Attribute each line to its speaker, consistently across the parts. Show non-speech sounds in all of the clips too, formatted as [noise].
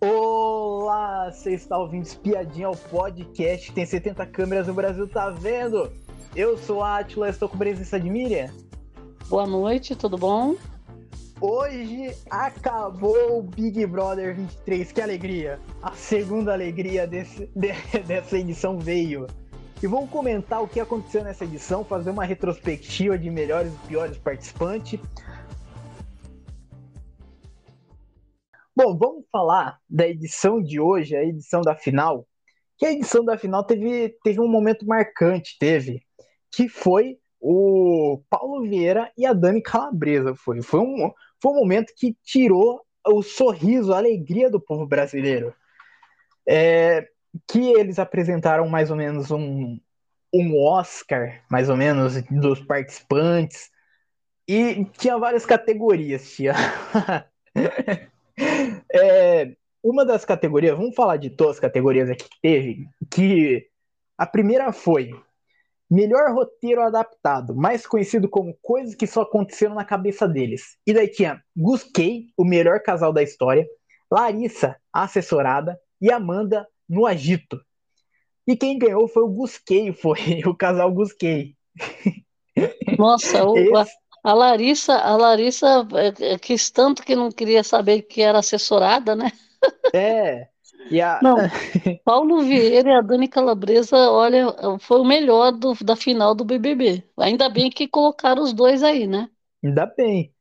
Speaker 1: Olá, você está ouvindo Espiadinha, o podcast tem 70 câmeras no Brasil, tá vendo? Eu sou a Atila, estou com presença de Miriam.
Speaker 2: Boa noite, tudo bom?
Speaker 1: Hoje acabou o Big Brother 23, que alegria! A segunda alegria desse, de, [laughs] dessa edição veio. E vamos comentar o que aconteceu nessa edição, fazer uma retrospectiva de melhores e piores participantes. Bom, vamos falar da edição de hoje, a edição da final. Que a edição da final teve, teve um momento marcante, teve, que foi o Paulo Vieira e a Dani Calabresa. Foi, foi, um, foi um momento que tirou o sorriso, a alegria do povo brasileiro. É, que eles apresentaram mais ou menos um, um Oscar, mais ou menos, dos participantes. E tinha várias categorias, tinha. [laughs] é, uma das categorias, vamos falar de todas as categorias aqui que teve, que a primeira foi melhor roteiro adaptado, mais conhecido como coisas que só aconteceram na cabeça deles. E daí tinha Gus Kay, o melhor casal da história, Larissa, a assessorada, e Amanda, no agito. E quem ganhou foi o Gusquei, foi [laughs] o casal Gusquei.
Speaker 2: Nossa, o, a, a, Larissa, a Larissa é, é, quis tanto que não queria saber que era assessorada, né?
Speaker 1: É. E a...
Speaker 2: Não, [laughs] Paulo Vieira e a Dani Calabresa, olha, foi o melhor do, da final do BBB. Ainda bem que colocaram os dois aí, né?
Speaker 1: Ainda bem.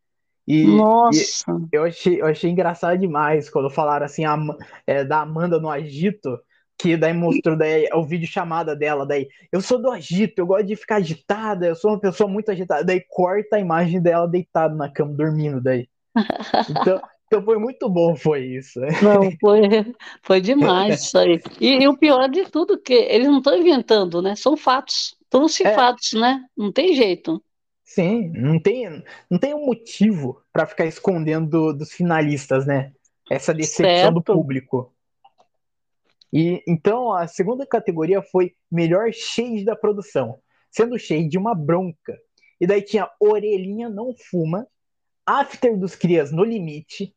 Speaker 1: E,
Speaker 2: Nossa!
Speaker 1: E eu, achei, eu achei engraçado demais quando falaram assim a, é, da Amanda no agito, que daí mostrou daí, o vídeo chamada dela, daí, eu sou do agito, eu gosto de ficar agitada, eu sou uma pessoa muito agitada, daí corta a imagem dela deitada na cama, dormindo daí. [laughs] Então, então foi muito bom, foi isso.
Speaker 2: Não, foi, foi demais isso aí. E, e o pior de tudo, que eles não estão inventando, né? São fatos. Trouxe é. fatos, né? Não tem jeito.
Speaker 1: Sim, não tem, não tem um motivo para ficar escondendo do, dos finalistas, né? Essa decepção certo. do público. E então a segunda categoria foi melhor shade da produção, sendo shade uma bronca. E daí tinha Orelhinha não fuma, After dos Crias no limite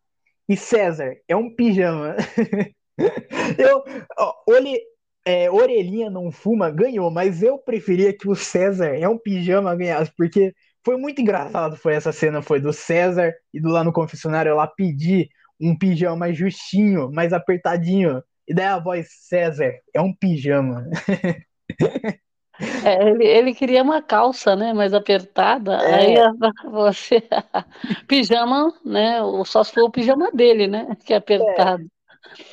Speaker 1: e César é um pijama. [laughs] eu, ó, olhe, é, Orelhinha não fuma ganhou, mas eu preferia que o César é um pijama ganhasse, porque foi muito engraçado foi essa cena, foi do César e do lá no confessionário lá pedir um pijama justinho, mais apertadinho. E daí a voz, César, é um pijama.
Speaker 2: É, ele, ele, queria uma calça, né, mais apertada. É. Aí [laughs] você pijama, né? Só se for o pijama dele, né? Que é apertado. É.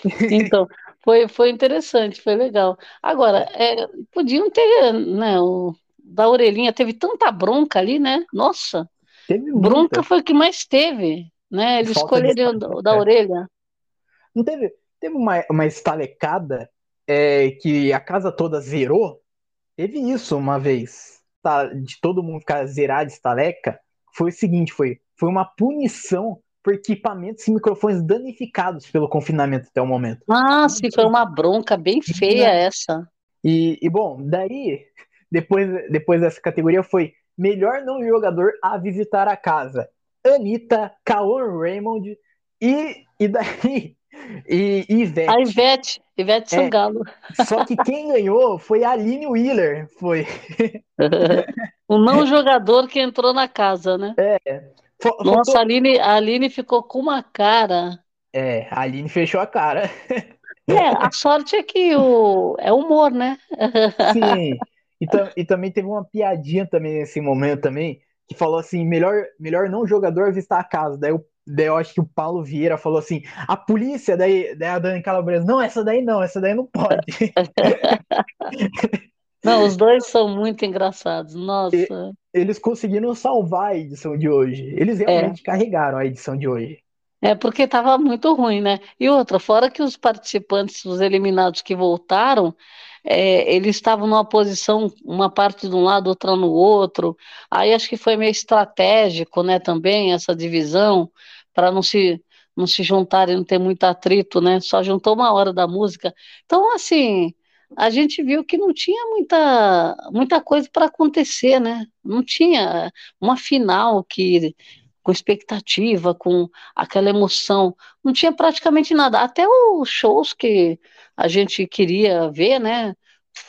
Speaker 2: [laughs] Então, foi, foi interessante, foi legal. Agora, é, podiam ter, né? O, da orelhinha, teve tanta bronca ali, né? Nossa, teve bronca foi o que mais teve, né? Eles escolheram da, da orelha.
Speaker 1: Não teve, teve uma, uma estalecada é, que a casa toda zerou? Teve isso uma vez, tá? De todo mundo ficar zerado de estaleca. Foi o seguinte, foi, foi uma punição por equipamentos e microfones danificados pelo confinamento até o momento.
Speaker 2: Ah, sim, foi uma bronca bem feia essa.
Speaker 1: E, e bom, daí depois, depois dessa categoria foi melhor não jogador a visitar a casa. Anitta, Cauã Raymond e, e daí e, e Ivete.
Speaker 2: A Ivete, Ivete é, Sangalo.
Speaker 1: Só que quem ganhou foi a Aline Wheeler, foi. [laughs]
Speaker 2: o não jogador que entrou na casa, né?
Speaker 1: É.
Speaker 2: Nossa, a Aline, a Aline ficou com uma cara.
Speaker 1: É, a Aline fechou a cara.
Speaker 2: É, a sorte é que o, é humor, né?
Speaker 1: Sim. E, e também teve uma piadinha também nesse momento também, que falou assim, melhor, melhor não jogador avistar a casa. Daí, eu, daí eu acho que o Paulo Vieira falou assim, a polícia, daí, daí a Dani Calabresa, não, essa daí não, essa daí não pode. [laughs]
Speaker 2: Não, os dois são muito engraçados, nossa. E,
Speaker 1: eles conseguiram salvar a edição de hoje. Eles realmente é. carregaram a edição de hoje.
Speaker 2: É porque estava muito ruim, né? E outra, fora que os participantes, os eliminados que voltaram, é, eles estavam numa posição, uma parte de um lado, outra no outro. Aí acho que foi meio estratégico, né, também, essa divisão, para não se não se juntarem, não ter muito atrito, né? Só juntou uma hora da música. Então, assim, a gente viu que não tinha muita, muita coisa para acontecer, né? Não tinha uma final que com expectativa, com aquela emoção. Não tinha praticamente nada. Até os shows que a gente queria ver, né?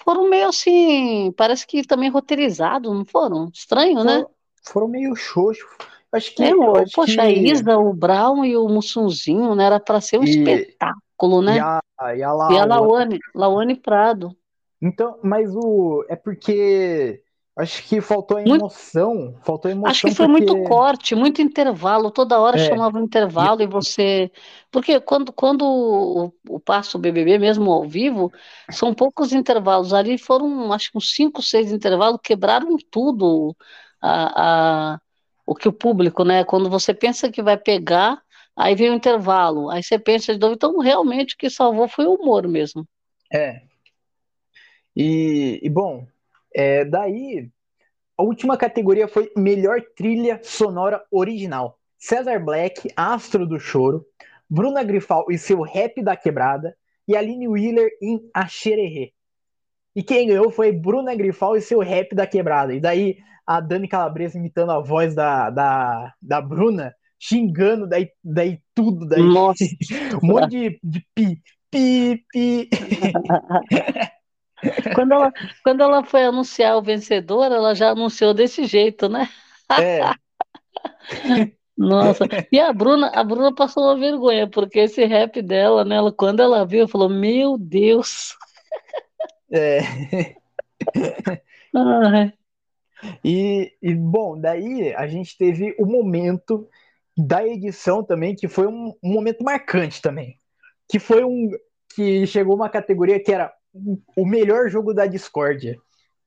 Speaker 2: Foram meio assim, parece que também roteirizados, não foram? Estranho, né?
Speaker 1: Foram meio xoxos. Acho que.
Speaker 2: É,
Speaker 1: acho
Speaker 2: poxa,
Speaker 1: que...
Speaker 2: a Isa, o Brown e o Mussunzinho, né? Era para ser um e... espetáculo, né?
Speaker 1: E a, e a,
Speaker 2: La... e a Lawane, Lawane Prado.
Speaker 1: Então, mas o. É porque. Acho que faltou emoção. Muito... Faltou emoção.
Speaker 2: Acho que foi
Speaker 1: porque...
Speaker 2: muito corte, muito intervalo. Toda hora é. chamava um intervalo e... e você. Porque quando, quando o, o passo o BBB, mesmo ao vivo, são poucos intervalos. Ali foram, acho que uns cinco, seis intervalos, quebraram tudo. A, a, o que o público, né? Quando você pensa que vai pegar, aí vem o intervalo. Aí você pensa de novo. Então, realmente, o que salvou foi o humor mesmo.
Speaker 1: É, e, e bom, é, daí a última categoria foi melhor trilha sonora original. César Black, Astro do Choro, Bruna Grifal e seu Rap da Quebrada e Aline Wheeler em Axererê. E quem ganhou foi Bruna Grifal e seu Rap da Quebrada. E daí a Dani Calabresa imitando a voz da, da, da Bruna, xingando daí, daí tudo. Daí.
Speaker 2: Nossa. [laughs]
Speaker 1: um monte de, de pi, pi, pi. [laughs]
Speaker 2: Quando ela, quando ela foi anunciar o vencedor, ela já anunciou desse jeito, né?
Speaker 1: É. [laughs]
Speaker 2: Nossa, e a Bruna, a Bruna passou uma vergonha, porque esse rap dela, né, ela, quando ela viu, falou, meu Deus.
Speaker 1: É. [laughs] E, e, bom, daí a gente teve o momento da edição também, que foi um, um momento marcante também. Que foi um. Que chegou uma categoria que era o melhor jogo da Discordia.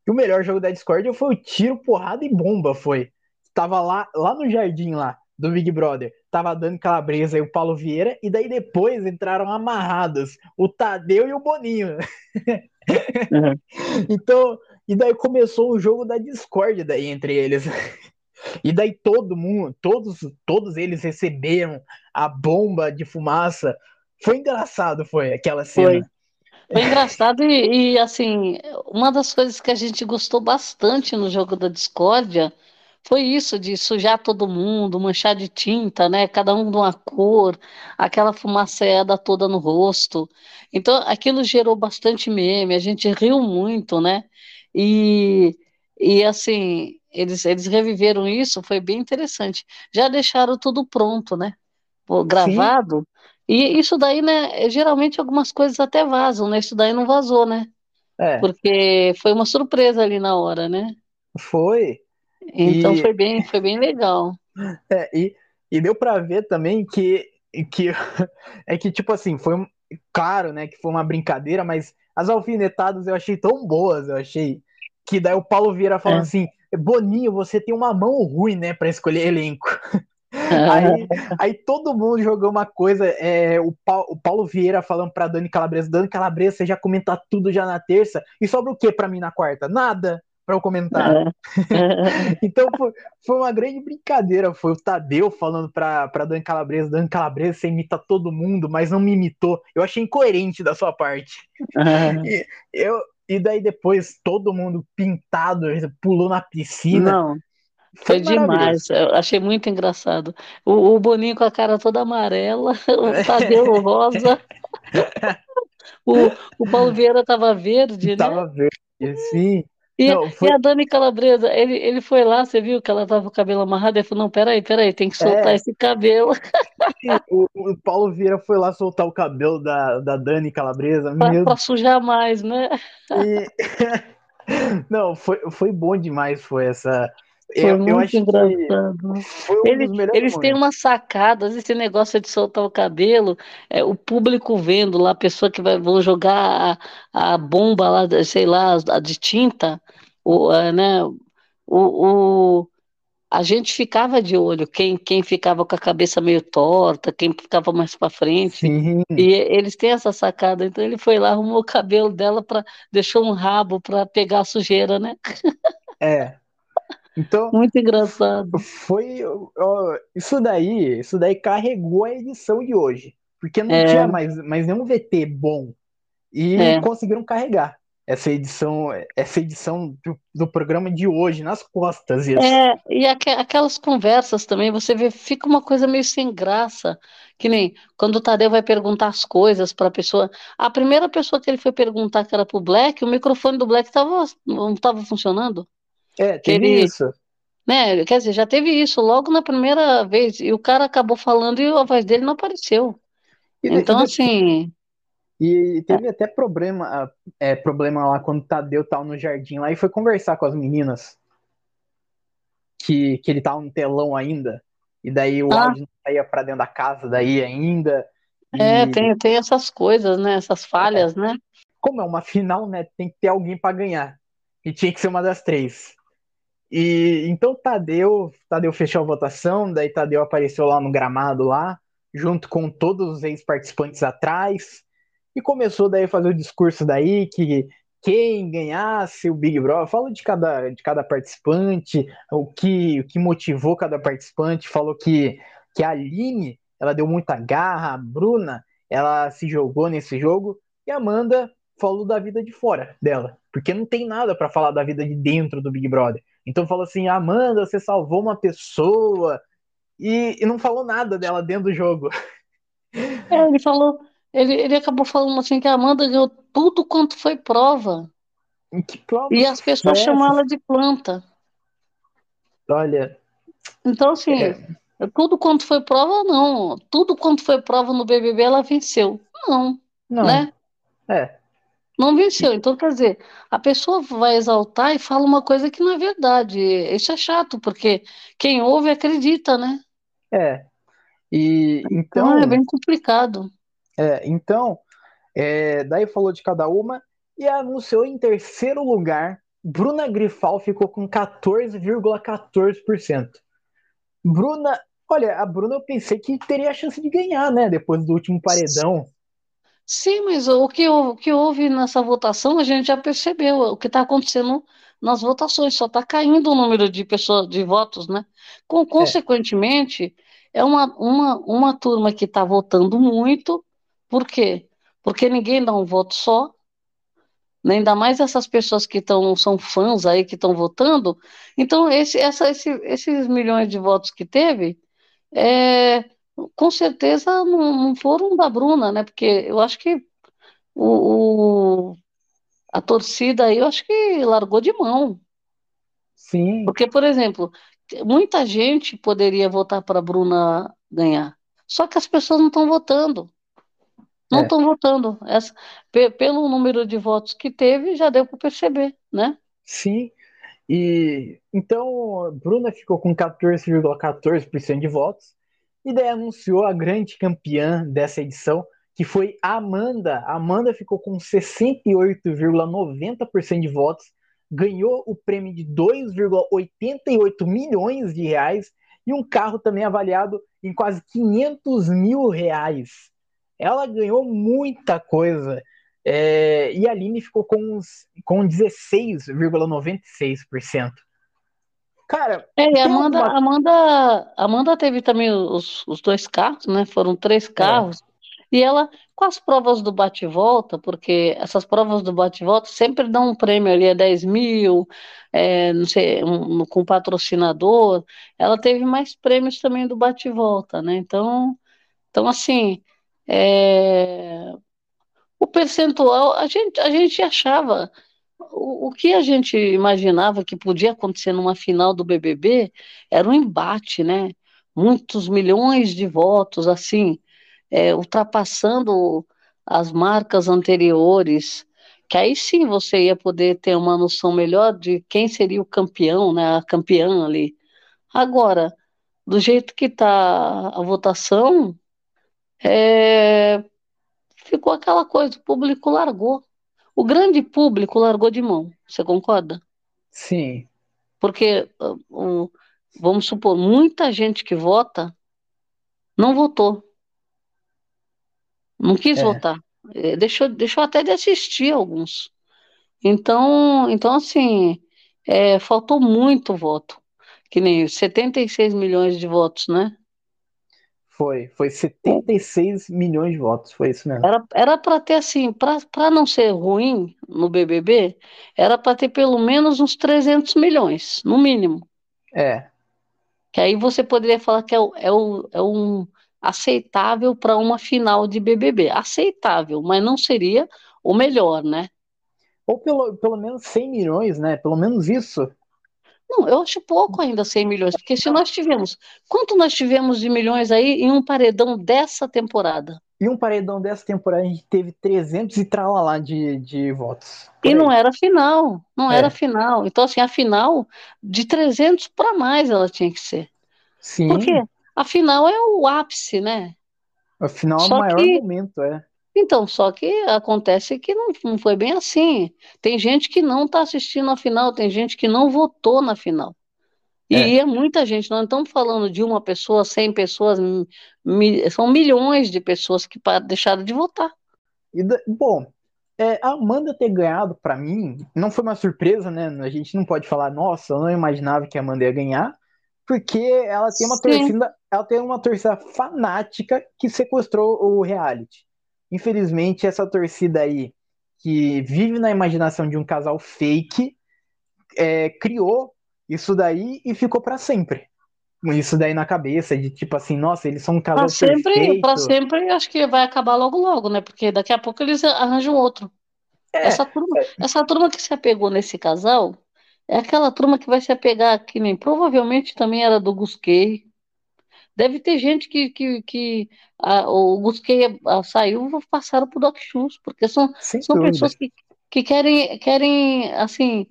Speaker 1: E o melhor jogo da Discordia foi o tiro, porrada e bomba, foi. Tava lá, lá no jardim lá, do Big Brother. Tava dando Calabresa e o Paulo Vieira, e daí depois entraram amarrados o Tadeu e o Boninho. [laughs] Uhum. [laughs] então, e daí começou o jogo da Discord daí entre eles. [laughs] E daí todo mundo, todos, todos eles receberam a bomba de fumaça. Foi engraçado, foi aquela cena. Foi.
Speaker 2: Foi engraçado e, e, assim, uma das coisas que a gente gostou bastante no jogo da discórdia foi isso de sujar todo mundo, manchar de tinta, né? Cada um de uma cor, aquela fumaceada toda no rosto. Então, aquilo gerou bastante meme, a gente riu muito, né? E, e assim, eles, eles reviveram isso, foi bem interessante. Já deixaram tudo pronto, né? Pô, gravado. Sim. E isso daí, né, geralmente algumas coisas até vazam, né? Isso daí não vazou, né?
Speaker 1: É.
Speaker 2: Porque foi uma surpresa ali na hora, né?
Speaker 1: Foi.
Speaker 2: Então e... foi bem, foi bem legal.
Speaker 1: É, e, e deu para ver também que, que [laughs] é que tipo assim, foi claro, né, que foi uma brincadeira, mas as alfinetadas eu achei tão boas, eu achei que daí o Paulo Vieira falando é. assim, Boninho, você tem uma mão ruim, né, para escolher elenco. [laughs] aí, aí todo mundo jogou uma coisa, é, o, Paulo, o Paulo Vieira falando pra Dani Calabresa, Dani Calabresa, você já comenta tudo já na terça, e sobra o que para mim na quarta? Nada para eu comentar. É. [laughs] então foi, foi, uma grande brincadeira, foi o Tadeu falando pra Dani Calabresa, Dani Calabresa, você imita todo mundo, mas não me imitou. Eu achei incoerente da sua parte. E, eu, e daí depois todo mundo pintado, pulou na piscina.
Speaker 2: Não. Foi, demais, eu achei muito engraçado. O, o, Boninho com a cara toda amarela, [laughs] o Tadeu rosa. [laughs] o, o Paulo Vieira tava verde,
Speaker 1: tava
Speaker 2: né?
Speaker 1: verde, sim.
Speaker 2: E, não, foi... e, a Dani Calabresa, ele, ele foi lá, você viu que ela tava com o cabelo amarrado, ele falou, não, peraí, peraí, tem que soltar é. esse cabelo. [laughs]
Speaker 1: O, o, Paulo Vieira foi lá soltar o cabelo da, da Dani Calabresa.
Speaker 2: Pra, meu... pra sujar mais, né?
Speaker 1: E... [laughs] não, foi, foi bom demais, foi essa
Speaker 2: eu, muito eu acho engraçado. Um eles, eles têm uma sacada, esse negócio de soltar o cabelo, é, o público vendo lá, a pessoa que vai vão jogar a, a bomba lá, sei lá, a de tinta, o, a, né, o, o, a gente ficava de olho, quem, quem ficava com a cabeça meio torta, quem ficava mais para frente.
Speaker 1: Sim.
Speaker 2: E eles têm essa sacada. Então ele foi lá, arrumou o cabelo dela, para deixou um rabo para pegar a sujeira, né?
Speaker 1: É, então,
Speaker 2: muito engraçado.
Speaker 1: Foi ó, isso daí, isso daí carregou a edição de hoje, porque não
Speaker 2: é.
Speaker 1: tinha mais, mais nenhum VT bom e é. conseguiram carregar. essa edição, essa edição do, do programa de hoje nas costas.
Speaker 2: Isso. É, e aqu aquelas conversas também, você vê, fica uma coisa meio sem graça, que nem quando o Tadeu vai perguntar as coisas para a pessoa. A primeira pessoa que ele foi perguntar que era pro Black, o microfone do Black tava, estava funcionando.
Speaker 1: É, teve ele, isso.
Speaker 2: Né, quer dizer, já teve isso logo na primeira vez, e o cara acabou falando e a voz dele não apareceu. E, então, e, assim.
Speaker 1: E teve até problema, é, problema lá quando o Tadeu tava no jardim lá e foi conversar com as meninas. Que, que ele tava no telão ainda. E daí o ah. áudio não saía pra dentro da casa daí ainda.
Speaker 2: É, tem, tem essas coisas, né? Essas falhas, é. né?
Speaker 1: Como é uma final, né? Tem que ter alguém para ganhar. E tinha que ser uma das três. E então Tadeu, Tadeu fechou a votação, daí Tadeu apareceu lá no gramado lá, junto com todos os ex-participantes atrás e começou daí a fazer o discurso daí que quem ganhasse o Big Brother, fala de cada, de cada participante, o que, o que motivou cada participante, falou que, que a Aline, ela deu muita garra, a Bruna, ela se jogou nesse jogo, e a Amanda falou da vida de fora dela, porque não tem nada para falar da vida de dentro do Big Brother. Então falou assim, Amanda, você salvou uma pessoa, e, e não falou nada dela dentro do jogo.
Speaker 2: É, ele falou, ele, ele acabou falando assim que a Amanda ganhou tudo quanto foi prova.
Speaker 1: Prova
Speaker 2: e as pessoas chamam ela de planta.
Speaker 1: Olha.
Speaker 2: Então, assim, é... tudo quanto foi prova, não. Tudo quanto foi prova no BBB, ela venceu. Não. Não. Né?
Speaker 1: É.
Speaker 2: Não venceu. Então, quer dizer, a pessoa vai exaltar e fala uma coisa que não é verdade. Isso é chato, porque quem ouve acredita, né?
Speaker 1: É. E então, então
Speaker 2: é bem complicado.
Speaker 1: É, então, é, daí falou de cada uma e anunciou em terceiro lugar. Bruna Grifal ficou com 14,14%. Bruna, olha, a Bruna eu pensei que teria a chance de ganhar, né? Depois do último paredão.
Speaker 2: Sim, mas o que, o que houve nessa votação a gente já percebeu. O que está acontecendo nas votações, só está caindo o número de pessoas, de votos, né? Com, consequentemente, é, é uma, uma, uma turma que está votando muito por quê? Porque ninguém dá um voto só, né? ainda mais essas pessoas que tão, são fãs aí, que estão votando. Então, esse, essa, esse, esses milhões de votos que teve, é, com certeza não, não, foram da Bruna, né? Porque eu acho que o, o, a torcida aí, eu acho que largou de mão.
Speaker 1: Sim.
Speaker 2: Porque, por exemplo, muita gente poderia votar para a Bruna ganhar, só que as pessoas não estão votando. Não estão é. votando. Essa, pelo número de votos que teve, já deu para perceber, né?
Speaker 1: Sim. E então, Bruna ficou com 14,14% ,14 de votos e daí anunciou a grande campeã dessa edição, que foi a Amanda. Amanda ficou com 68,90% de votos, ganhou o prêmio de 2,88 milhões de reais e um carro também avaliado em quase 500 mil reais ela ganhou muita coisa. É, e a Aline ficou com, com 16,96%. Cara.
Speaker 2: É, Amanda, uma... Amanda, Amanda teve também os, os dois carros, né? Foram três é. carros. É. E ela, com as provas do bate-volta, porque essas provas do bate-volta sempre dão um prêmio ali, é 10 mil, é, não sei, um, com patrocinador. Ela teve mais prêmios também do bate-volta, né? Então, então assim, é, o percentual, a gente, a gente achava, o, que a gente imaginava que podia acontecer numa final do BBB era um embate, né? Muitos milhões de votos, assim, é, ultrapassando as marcas anteriores, que aí sim você ia poder ter uma noção melhor de quem seria o campeão, né? A campeã ali. Agora, do jeito que está a votação, é, ficou aquela coisa, o público largou. O grande público largou de mão, você concorda?
Speaker 1: Sim.
Speaker 2: Porque, vamos supor, muita gente que vota não votou. Não quis é. votar. É, deixou, deixou até de assistir alguns. Então, então assim, é, faltou muito voto. Que nem 76 milhões de votos, né?
Speaker 1: Foi, foi 76 milhões de votos, foi isso mesmo.
Speaker 2: Era para ter assim, para não ser ruim no BBB, era para ter pelo menos uns 300 milhões, no mínimo.
Speaker 1: É.
Speaker 2: Que aí você poderia falar que é, é, o, é um aceitável para uma final de BBB. Aceitável, mas não seria o melhor, né?
Speaker 1: Ou pelo, pelo menos 100 milhões, né? Pelo menos isso.
Speaker 2: Não, eu acho pouco ainda 100 milhões, porque se nós tivemos. Quanto nós tivemos de milhões aí em um paredão dessa temporada?
Speaker 1: E um paredão dessa temporada a gente teve 300 e tralalá de, de votos.
Speaker 2: E não era final, não é. era final. Então, assim, a final, de 300 para mais ela tinha que ser.
Speaker 1: Sim.
Speaker 2: Porque a final é o ápice, né?
Speaker 1: A final é o maior que... momento, é.
Speaker 2: Então, só que acontece que não, não foi bem assim. Tem gente que não está assistindo a final, tem gente que não votou na final. E é, é muita gente, nós não estamos falando de uma pessoa, cem pessoas, são milhões de pessoas que deixaram de votar.
Speaker 1: E, bom, é, a Amanda ter ganhado, para mim, não foi uma surpresa, né? A gente não pode falar, nossa, eu não imaginava que a Amanda ia ganhar, porque ela tem uma Sim. torcida, ela tem uma torcida fanática que sequestrou o reality. Infelizmente, essa torcida aí, que vive na imaginação de um casal fake, é, criou isso daí e ficou para sempre. Isso daí na cabeça, de tipo assim, nossa, eles são um casal pra sempre, perfeito.
Speaker 2: Pra sempre, acho que vai acabar logo logo, né? Porque daqui a pouco eles arranjam outro. É, essa, turma, é... essa turma que se apegou nesse casal é aquela turma que vai se apegar, que nem provavelmente também era do Gusquet, Deve ter gente que, que, que a, o Busquet saiu e passaram para o Doc Shoes, porque são, são pessoas que, que querem, querem, assim,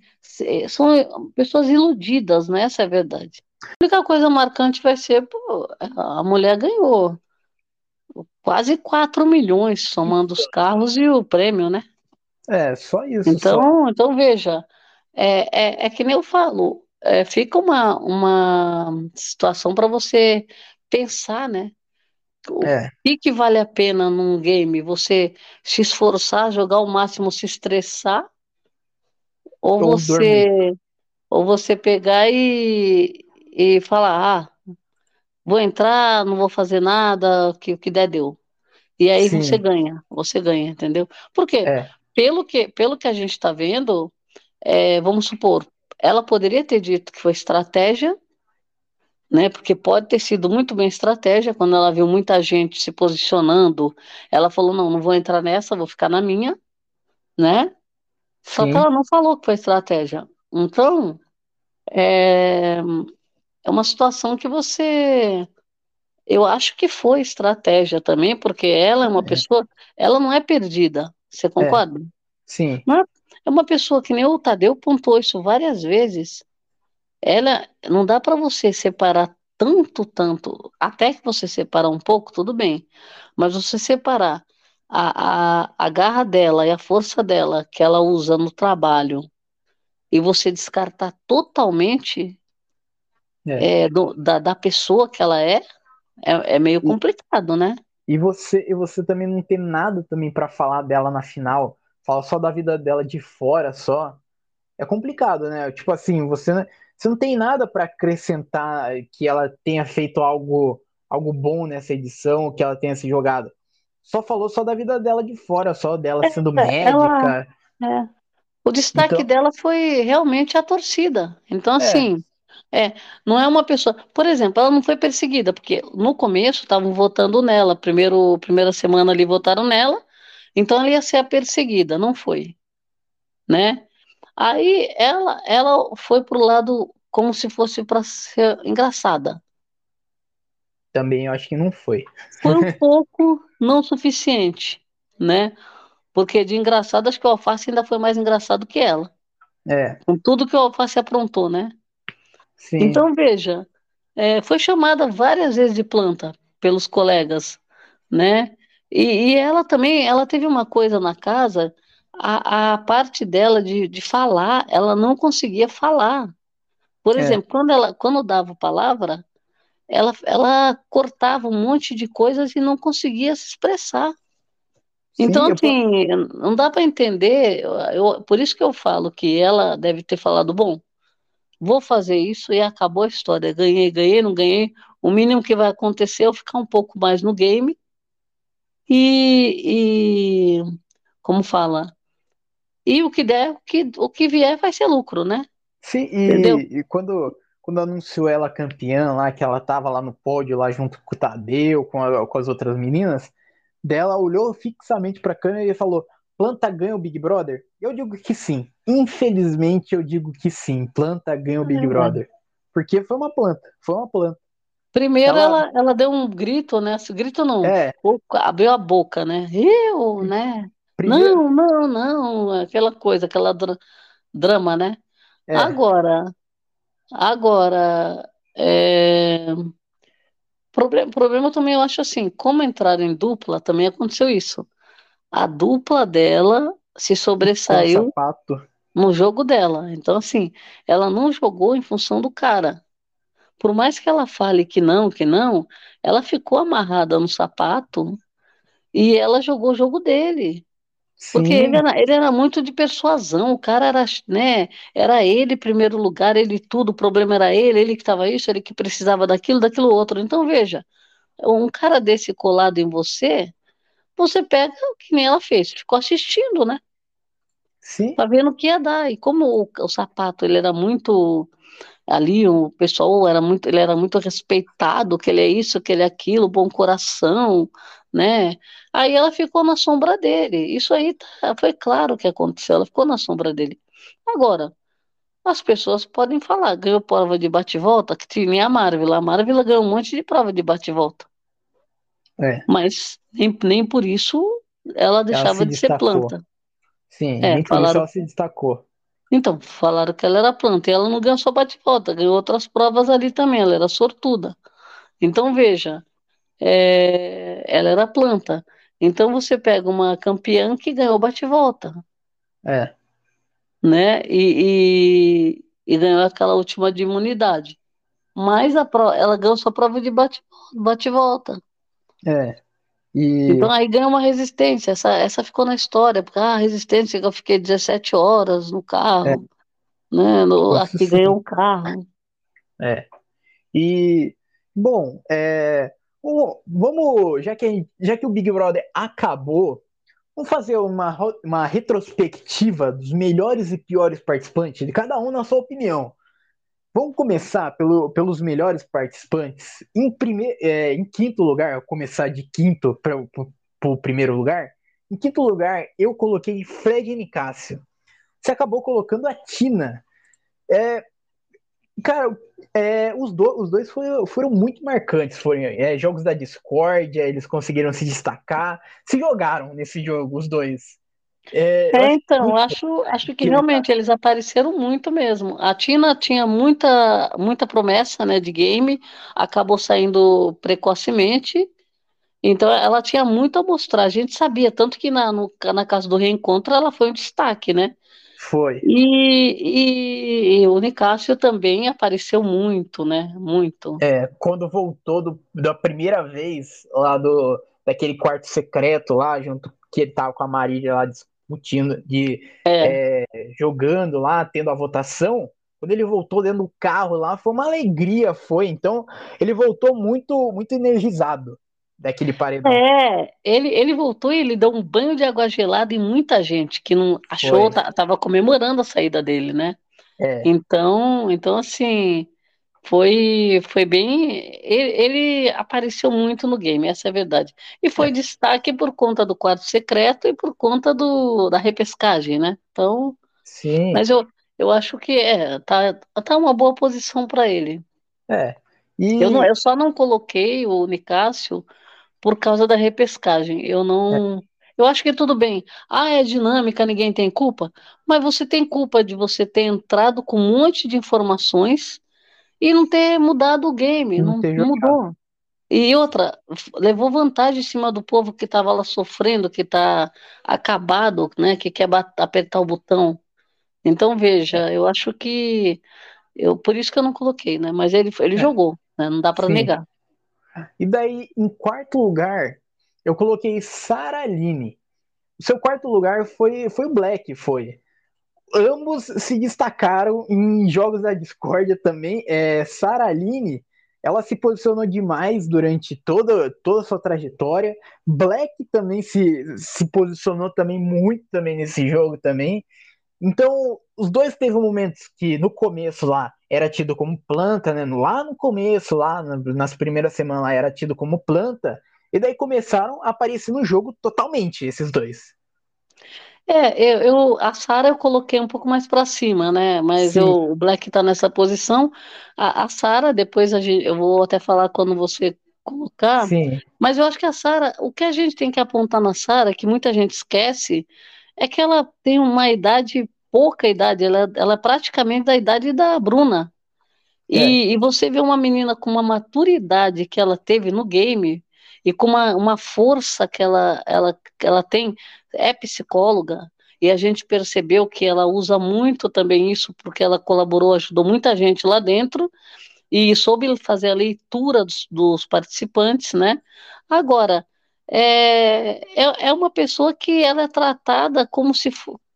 Speaker 2: são pessoas iludidas, né? Essa é a verdade. A única coisa marcante vai ser, pô, a mulher ganhou quase 4 milhões, somando os carros e o prêmio, né?
Speaker 1: É, só isso.
Speaker 2: Então,
Speaker 1: só.
Speaker 2: então veja, é, é, é que nem eu falo, é, fica uma, uma situação para você pensar, né? O é. que, que vale a pena num game? Você se esforçar, jogar o máximo, se estressar? Ou, você ou você pegar e, e falar, ah, vou entrar, não vou fazer nada, que o que der deu. E aí Sim. você ganha, você ganha, entendeu? Porque é. pelo que pelo que a gente está vendo, é, vamos supor, ela poderia ter dito que foi estratégia, né? Porque pode ter sido muito bem estratégia quando ela viu muita gente se posicionando. Ela falou: não, não vou entrar nessa, vou ficar na minha, né? Só Sim. que ela não falou que foi estratégia. Então, é, é uma situação que você. Eu acho que foi estratégia também, porque ela é uma é. pessoa. Ela não é perdida. Você é. concorda? É.
Speaker 1: Sim.
Speaker 2: É, é uma pessoa que nem o Tadeu pontuou isso várias vezes ela não dá para você separar tanto, tanto, até que você separar um pouco, tudo bem, mas você separar a, a, a garra dela e a força dela que ela usa no trabalho e você descartar totalmente é. É, do, da, da pessoa que ela é, é, é meio complicado, né?
Speaker 1: E você, e você também não tem nada também para falar dela na final, fala só da vida dela de fora só. É complicado, né? Tipo assim, você você não tem nada para acrescentar que ela tenha feito algo, algo bom nessa edição, que ela tenha se jogado. Só falou só da vida dela de fora, só dela é, sendo médica.
Speaker 2: Ela, é. O destaque então, dela foi realmente a torcida. Então, é. assim, é. é, não é uma pessoa. Por exemplo, ela não foi perseguida, porque no começo estavam votando nela. Primeiro, primeira semana ali votaram nela, então ela ia ser a perseguida, não foi. Né? Aí ela, ela foi pro lado como se fosse para ser engraçada.
Speaker 1: Também eu acho que não foi.
Speaker 2: Foi um [laughs] pouco não suficiente, né? Porque de engraçado, acho que o Alface ainda foi mais engraçado que ela.
Speaker 1: É.
Speaker 2: Com tudo que o Alface aprontou, né?
Speaker 1: Sim.
Speaker 2: Então, veja, é, foi chamada várias vezes de planta pelos colegas, né? E, e, ela também, ela teve uma coisa na casa a, a parte dela de, de falar, ela não conseguia falar. Por é. exemplo, quando ela quando dava palavra, ela, ela cortava um monte de coisas e não conseguia se expressar. Sim, então, assim, eu... não dá para entender. Eu, por isso que eu falo que ela deve ter falado, bom, vou fazer isso e acabou a história. Ganhei, ganhei, não ganhei. O mínimo que vai acontecer é eu ficar um pouco mais no game e, e como fala, e o que der, o que, o que vier vai ser lucro, né?
Speaker 1: Sim, e, e quando, quando anunciou ela campeã lá, que ela tava lá no pódio, lá junto com o Tadeu, com, a, com as outras meninas, dela olhou fixamente pra câmera e falou: Planta ganha o Big Brother? Eu digo que sim. Infelizmente, eu digo que sim. Planta ganha o Big é, Brother. Porque foi uma planta, foi uma planta.
Speaker 2: Primeiro ela, ela, ela deu um grito, né? Grito não, é. abriu a boca, né? Eu, né? Primeiro... Não, não, não, aquela coisa, aquela dra drama, né? É. Agora, agora, é... Problema, problema também eu acho assim, como entrar em dupla, também aconteceu isso. A dupla dela se sobressaiu no jogo dela. Então, assim, ela não jogou em função do cara. Por mais que ela fale que não, que não, ela ficou amarrada no sapato e ela jogou o jogo dele. Porque ele era, ele era, muito de persuasão, o cara era, né, era ele em primeiro lugar, ele tudo, o problema era ele, ele que estava isso, ele que precisava daquilo, daquilo outro. Então, veja, um cara desse colado em você, você pega o que nem ela fez, ficou assistindo, né?
Speaker 1: Sim.
Speaker 2: Tá vendo o que ia dar. E como o, o sapato, ele era muito ali o pessoal era muito, ele era muito respeitado, que ele é isso, que ele é aquilo, bom coração, né? Aí ela ficou na sombra dele. Isso aí tá, foi claro que aconteceu, ela ficou na sombra dele. Agora, as pessoas podem falar, ganhou prova de bate-volta, que tinha a Marvel. A Marvel ganhou um monte de prova de bate-volta.
Speaker 1: É.
Speaker 2: Mas nem, nem por isso ela deixava ela de destacou. ser planta.
Speaker 1: Sim, é, nem por falaram... isso ela se destacou.
Speaker 2: Então, falaram que ela era planta e ela não ganhou só bate-volta, ganhou outras provas ali também, ela era sortuda. Então, veja, é, ela era planta. Então você pega uma campeã que ganhou bate-volta.
Speaker 1: É.
Speaker 2: Né? E, e, e, ganhou aquela última de imunidade. Mas a pro, ela ganhou sua prova de bate-volta.
Speaker 1: É. E...
Speaker 2: Então aí ganha uma resistência. Essa, essa ficou na história, porque ah, a resistência que eu fiquei 17 horas no carro. É. Né? No, aqui ganhou um carro.
Speaker 1: É. E, bom, é, Vamos, já que, já que o Big Brother acabou, vamos fazer uma, uma retrospectiva dos melhores e piores participantes, de cada um na sua opinião. Vamos começar pelo, pelos melhores participantes. Em, prime, é, em quinto lugar, começar de quinto para o primeiro lugar. Em quinto lugar, eu coloquei Fred Nicásio. Você acabou colocando a Tina. É, Cara, é, os, do, os, dois foram, foram, muito marcantes. Foram é, jogos da discórdia, eles conseguiram se destacar, se jogaram nesse jogo, os dois.
Speaker 2: É, é então, acho, acho que realmente eles apareceram muito mesmo. A Tina tinha muita, muita promessa né, de game, acabou saindo precocemente. Então ela tinha muito a mostrar. A gente sabia, tanto que na, no, na casa do reencontro ela foi um destaque, né?
Speaker 1: Foi.
Speaker 2: E, e, e, o Nicásio também apareceu muito, né? Muito.
Speaker 1: É, quando voltou do, da primeira vez lá do daquele quarto secreto lá, junto que ele tava com a Marília lá discutindo, de é. É, jogando lá, tendo a votação. Quando ele voltou dentro do carro lá, foi uma alegria, foi. Então, ele voltou muito, muito energizado daquele paredão.
Speaker 2: É, ele, ele voltou e ele deu um banho de água gelada em muita gente que não achou, tava comemorando a saída dele, né?
Speaker 1: É.
Speaker 2: Então, então assim, foi foi bem, ele, ele, apareceu muito no game, essa é a verdade. E foi é. destaque por conta do quarto secreto e por conta do, da repescagem, né? Então,
Speaker 1: Sim.
Speaker 2: Mas eu, eu acho que é, tá, tá uma boa posição para ele.
Speaker 1: É. E...
Speaker 2: Eu, não, eu só não coloquei o Nicásio por causa da repescagem. Eu não. É. Eu acho que tudo bem. Ah, é dinâmica, ninguém tem culpa. Mas você tem culpa de você ter entrado com um monte de informações e não ter mudado o game. Não, não, mudou. E outra, levou vantagem em cima do povo que estava lá sofrendo, que está acabado, né, que quer apertar o botão. Então, veja, é. eu acho que. Eu, por isso que eu não coloquei, né? Mas ele, ele é. jogou, né? Não dá para negar.
Speaker 1: E daí, em quarto lugar, eu coloquei Saraline. O seu quarto lugar foi, foi o Black, foi. ambos se destacaram em jogos da discórdia também. É, Sara Aline, ela se posicionou demais durante toda, toda a sua trajetória. Black também se, se posicionou também muito também nesse jogo também. Então, os dois teve momentos que no começo lá era tido como planta, né? Lá no começo, lá nas primeiras semanas lá era tido como planta, e daí começaram a aparecer no jogo totalmente esses dois.
Speaker 2: É, eu, eu a Sara eu coloquei um pouco mais para cima, né? Mas eu, o Black está nessa posição. A, a Sara, depois a gente, eu vou até falar quando você colocar. Sim. Mas eu acho que a Sara, o que a gente tem que apontar na Sara, que muita gente esquece, é que ela tem uma idade, pouca idade, ela, ela é praticamente da idade da Bruna. E, é. e você vê uma menina com uma maturidade que ela teve no game e com uma, uma força que ela, ela, ela tem, é psicóloga, e a gente percebeu que ela usa muito também isso, porque ela colaborou, ajudou muita gente lá dentro, e soube fazer a leitura dos, dos participantes, né? Agora, é, é, é, uma pessoa que ela é tratada como se,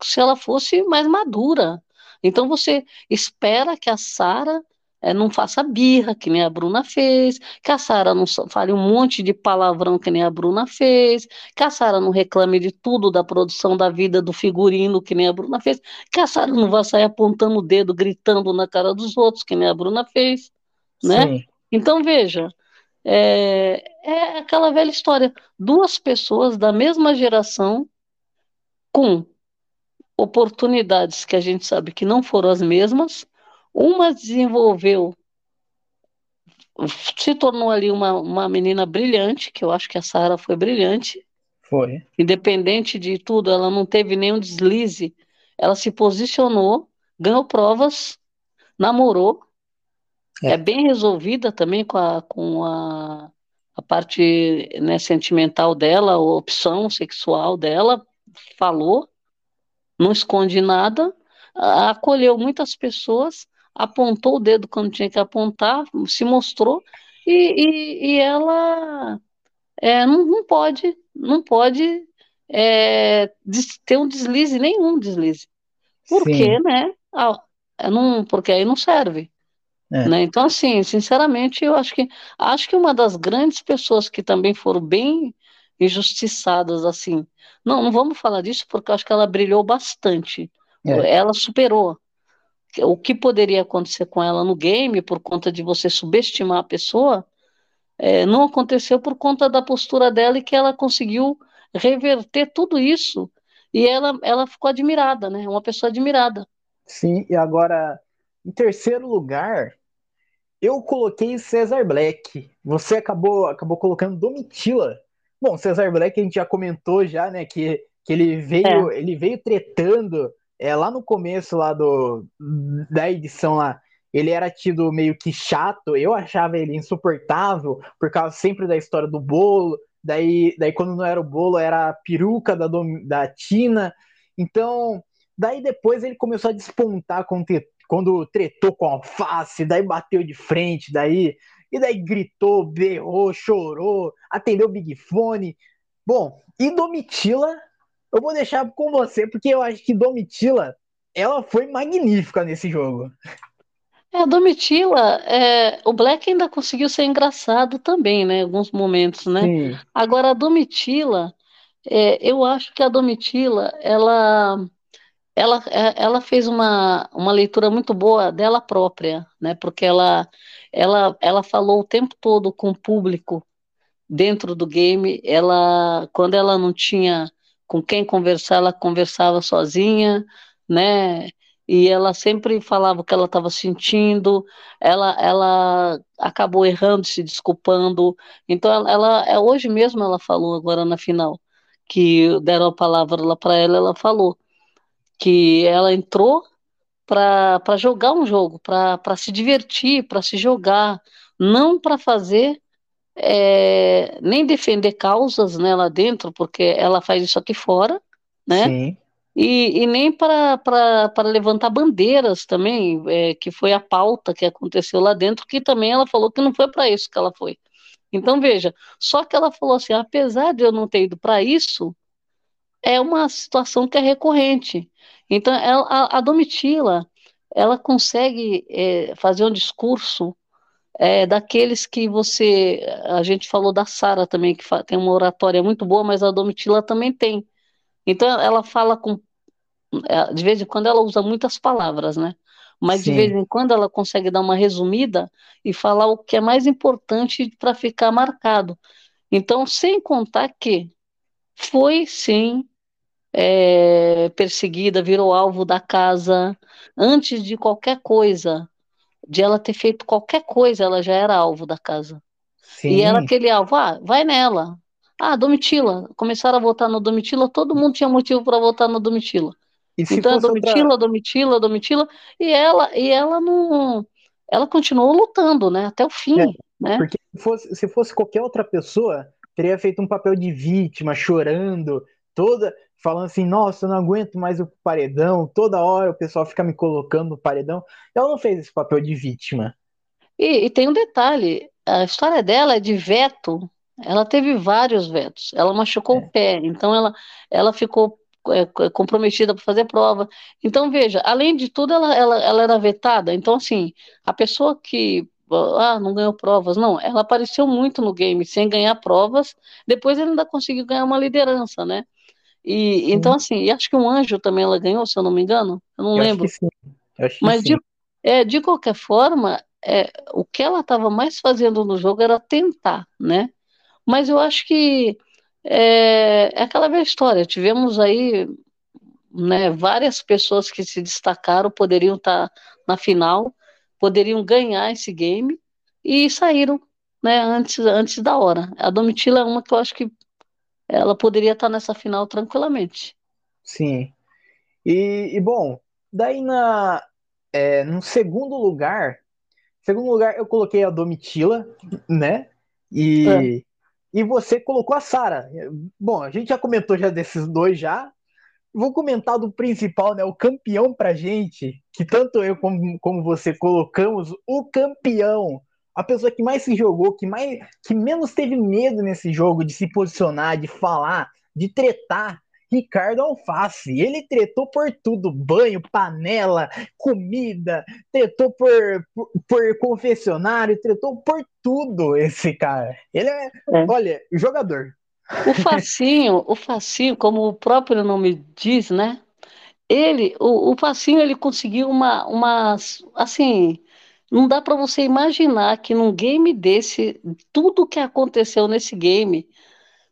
Speaker 2: se ela fosse mais madura. Então você espera que a Sara é, não faça birra, que nem a Bruna fez, que a Sara não fale um monte de palavrão, que nem a Bruna fez, que a Sara não reclame de tudo da produção da vida do figurino, que nem a Bruna fez, que a Sara não vá sair apontando o dedo, gritando na cara dos outros, que nem a Bruna fez, né? Sim. Então, veja, é, é aquela velha história, duas pessoas da mesma geração com oportunidades que a gente sabe que não foram as mesmas, uma desenvolveu, se tornou ali uma, uma menina brilhante, que eu acho que a Sara foi brilhante.
Speaker 1: Foi.
Speaker 2: Independente de tudo, ela não teve nenhum deslize. Ela se posicionou, ganhou provas, namorou. É, é bem resolvida também com a, com a, a parte né, sentimental dela, a opção sexual dela, falou, não esconde nada, acolheu muitas pessoas apontou o dedo quando tinha que apontar, se mostrou, e, e, e ela é, não, não pode, não pode é, ter um deslize, nenhum deslize. Por quê, né? Ah, não, porque aí não serve. É. Né? Então, assim, sinceramente, eu acho que acho que uma das grandes pessoas que também foram bem injustiçadas, assim, não, não vamos falar disso porque eu acho que ela brilhou bastante. É. Ela superou o que poderia acontecer com ela no game por conta de você subestimar a pessoa, é, não aconteceu por conta da postura dela e que ela conseguiu reverter tudo isso e ela, ela ficou admirada, né? Uma pessoa admirada.
Speaker 1: Sim, e agora, em terceiro lugar, eu coloquei Cesar Black. Você acabou, acabou colocando Domitila. Bom, Cesar Black a gente já comentou já, né, que, que ele veio, é. ele veio tretando é, lá no começo lá do, da edição lá, ele era tido meio que chato, eu achava ele insuportável, por causa sempre da história do bolo, daí, daí quando não era o bolo, era a peruca da, da Tina, então, daí depois ele começou a despontar quando, quando tretou com a alface, daí bateu de frente, daí, e daí gritou, berrou, chorou, atendeu o Big Fone, bom, e Domitila eu vou deixar com você, porque eu acho que Domitila, ela foi magnífica nesse jogo.
Speaker 2: É, a Domitila, é, o Black ainda conseguiu ser engraçado também, né? Em alguns momentos, né? Sim. Agora, a Domitila, é, eu acho que a Domitila, ela, ela, é, ela fez uma, uma leitura muito boa dela própria, né? Porque ela, ela, ela falou o tempo todo com o público dentro do game. Ela, quando ela não tinha com quem conversar, ela conversava sozinha, né? E ela sempre falava o que ela estava sentindo, ela, ela acabou errando, se desculpando. Então, ela, ela, é, hoje mesmo ela falou, agora na final, que deram a palavra lá para ela, ela falou que ela entrou para jogar um jogo, para se divertir, para se jogar, não para fazer é, nem defender causas né, lá dentro, porque ela faz isso aqui fora, né? Sim. E, e nem para levantar bandeiras também, é, que foi a pauta que aconteceu lá dentro, que também ela falou que não foi para isso que ela foi. Então, veja, só que ela falou assim: apesar de eu não ter ido para isso, é uma situação que é recorrente. Então, ela, a, a Domitila, ela consegue é, fazer um discurso é, daqueles que você. A gente falou da Sara também, que tem uma oratória muito boa, mas a Domitila também tem. Então, ela fala com. É, de vez em quando ela usa muitas palavras, né? Mas Sim. de vez em quando ela consegue dar uma resumida e falar o que é mais importante para ficar marcado. Então, sem contar que foi sim é, perseguida, virou alvo da casa antes de qualquer coisa de ela ter feito qualquer coisa, ela já era alvo da casa. Sim. E era aquele alvo, ah, vai nela. Ah, Domitila. Começaram a votar no Domitila, todo mundo tinha motivo para votar no Domitila. então, Domitila, outra... Domitila, Domitila, e ela, e ela não. Ela continuou lutando, né? Até o fim. É, né?
Speaker 1: Porque se fosse, se fosse qualquer outra pessoa, teria feito um papel de vítima, chorando, toda falando assim, nossa, eu não aguento mais o paredão, toda hora o pessoal fica me colocando no paredão. Ela não fez esse papel de vítima.
Speaker 2: E, e tem um detalhe, a história dela é de veto, ela teve vários vetos, ela machucou é. o pé, então ela, ela ficou é, comprometida para fazer prova. Então, veja, além de tudo, ela, ela, ela era vetada, então, assim, a pessoa que ah, não ganhou provas. Não, ela apareceu muito no game sem ganhar provas. Depois ele ainda conseguiu ganhar uma liderança, né? E então assim, acho que um anjo também ela ganhou, se eu não me engano. Eu não eu lembro. Acho acho Mas de, é, de qualquer forma, é, o que ela estava mais fazendo no jogo era tentar, né? Mas eu acho que é, é aquela velha história. Tivemos aí né, várias pessoas que se destacaram, poderiam estar tá na final, poderiam ganhar esse game e saíram né, antes, antes da hora. A Domitila é uma que eu acho que ela poderia estar nessa final tranquilamente.
Speaker 1: Sim. E, e bom, daí na, é, no segundo lugar, segundo lugar eu coloquei a Domitila, né? E, é. e você colocou a Sara. Bom, a gente já comentou já desses dois já. Vou comentar do principal, né? O campeão pra gente, que tanto eu como, como você colocamos, o campeão a pessoa que mais se jogou, que, mais, que menos teve medo nesse jogo de se posicionar, de falar, de tretar. Ricardo Alface, ele tretou por tudo: banho, panela, comida, tretou por, por, por confessionário, tretou por tudo. Esse cara, ele é, é. olha, jogador.
Speaker 2: O facinho, o facinho, como o próprio nome diz, né? Ele, o, o facinho, ele conseguiu uma, uma, assim, não dá para você imaginar que num game desse, tudo que aconteceu nesse game,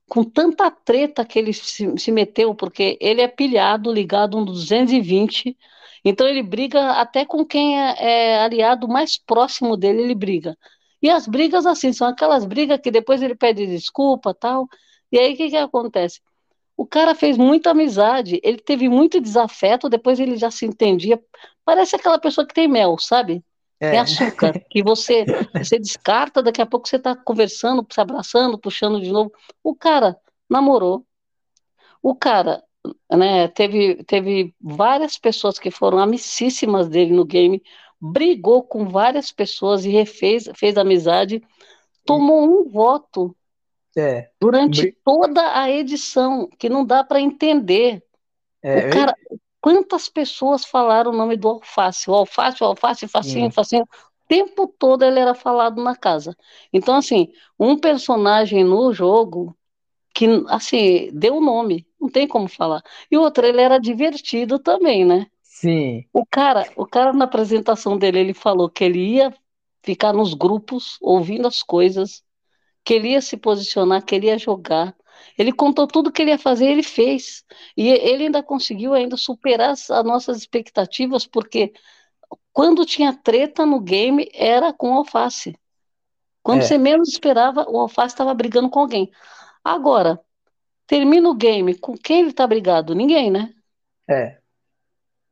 Speaker 2: com tanta treta que ele se, se meteu, porque ele é pilhado, ligado um 220, então ele briga até com quem é, é aliado mais próximo dele, ele briga. E as brigas, assim, são aquelas brigas que depois ele pede desculpa tal. E aí o que, que acontece? O cara fez muita amizade, ele teve muito desafeto, depois ele já se entendia. Parece aquela pessoa que tem mel, sabe? É. açúcar, que você, você descarta, daqui a pouco você está conversando, se abraçando, puxando de novo. O cara namorou, o cara né, teve, teve várias pessoas que foram amicíssimas dele no game, brigou com várias pessoas e refez, fez amizade, tomou um voto é. durante Br... toda a edição, que não dá para entender. É, o cara, Quantas pessoas falaram o nome do alface? O alface, o alface, facinho, hum. facinho. O tempo todo ele era falado na casa. Então, assim, um personagem no jogo que, assim, deu o nome, não tem como falar. E outro, ele era divertido também, né?
Speaker 1: Sim.
Speaker 2: O cara, o cara na apresentação dele, ele falou que ele ia ficar nos grupos, ouvindo as coisas, que ele ia se posicionar, que ele ia jogar, ele contou tudo que ele ia fazer, ele fez. E ele ainda conseguiu ainda superar as, as nossas expectativas, porque quando tinha treta no game, era com o Alface. Quando é. você menos esperava, o Alface estava brigando com alguém. Agora, termina o game, com quem ele está brigado? Ninguém, né?
Speaker 1: É.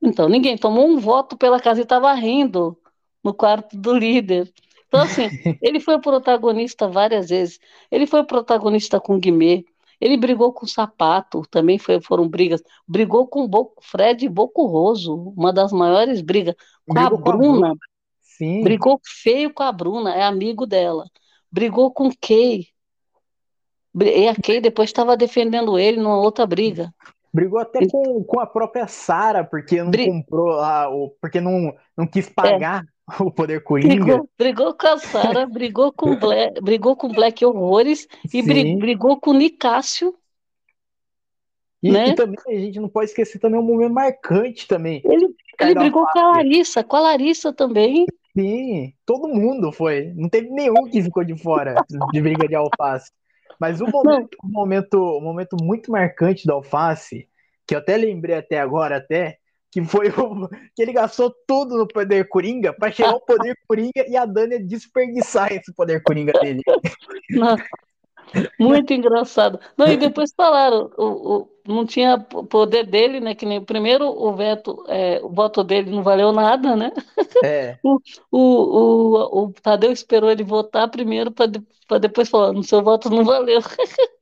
Speaker 2: Então, ninguém tomou um voto pela casa e estava rindo no quarto do líder. Então, assim, [laughs] ele foi o protagonista várias vezes. Ele foi o protagonista com o Guimê. Ele brigou com o Sapato, também foi, foram brigas. Brigou com o Bo, Fred Bocurroso, uma das maiores brigas. Com a Bruna. Com a Sim. Brigou feio com a Bruna, é amigo dela. Brigou com Kay. E a Kay depois estava defendendo ele numa outra briga.
Speaker 1: Brigou até com, com a própria Sara, porque não Bri... comprou lá, porque não, não quis pagar é. [laughs] o poder Coringa.
Speaker 2: Brigou, brigou com a Sara, [laughs] brigou com Black, brigou com Black Horrores e Sim. brigou com o Nicásio.
Speaker 1: E, né? e, também a gente não pode esquecer também um momento marcante também.
Speaker 2: Ele, ele brigou com a Larissa, com a Larissa também.
Speaker 1: Sim, todo mundo foi. Não teve nenhum que ficou de fora de briga de alface. Mas o momento, um momento, um momento muito marcante da alface, que eu até lembrei até agora, até, que foi o, que ele gastou tudo no poder Coringa para chegar ao poder [laughs] Coringa e a Dani desperdiçar esse poder Coringa dele.
Speaker 2: Muito engraçado. Não, e depois falaram, o, o, não tinha poder dele, né? Que nem primeiro o veto, é, o voto dele não valeu nada, né? É. [laughs] O, o, o, o Tadeu esperou ele votar primeiro para depois falar, no seu voto não valeu.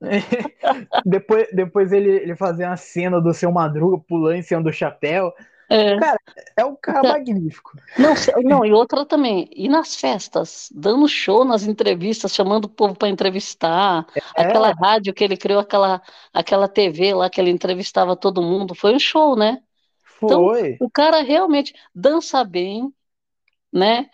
Speaker 2: [laughs]
Speaker 1: depois depois ele, ele fazer a cena do seu Madruga pulando em cima do chapéu. É. Cara, é um cara é. magnífico.
Speaker 2: Não, não, e outra também, e nas festas, dando show nas entrevistas, chamando o povo para entrevistar, é. aquela rádio que ele criou, aquela, aquela TV lá que ele entrevistava todo mundo, foi um show, né? Então, foi. Então, o cara realmente dança bem, né?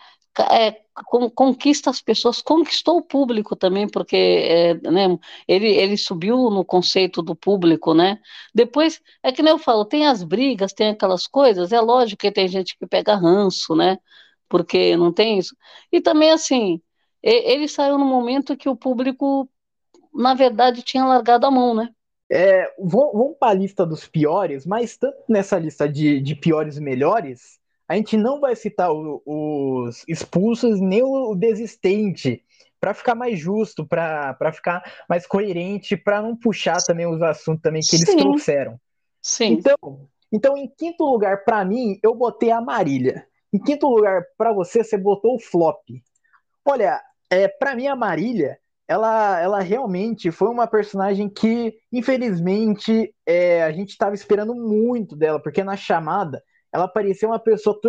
Speaker 2: É, conquista as pessoas, conquistou o público também, porque é, né, ele, ele subiu no conceito do público, né? Depois, é que nem eu falo, tem as brigas, tem aquelas coisas, é lógico que tem gente que pega ranço, né? Porque não tem isso. E também, assim, ele saiu no momento que o público, na verdade, tinha largado a mão, né?
Speaker 1: É, vamos para a lista dos piores, mas tanto nessa lista de, de piores e melhores, a gente não vai citar o, os expulsos nem o desistente, para ficar mais justo, para ficar mais coerente, para não puxar também os assuntos também que eles Sim. trouxeram.
Speaker 2: Sim.
Speaker 1: Então, então, em quinto lugar, para mim, eu botei a Marília. Em quinto lugar, para você, você botou o Flop. Olha, é, para mim, a Marília, ela, ela realmente foi uma personagem que, infelizmente, é, a gente estava esperando muito dela, porque na chamada ela parecia uma pessoa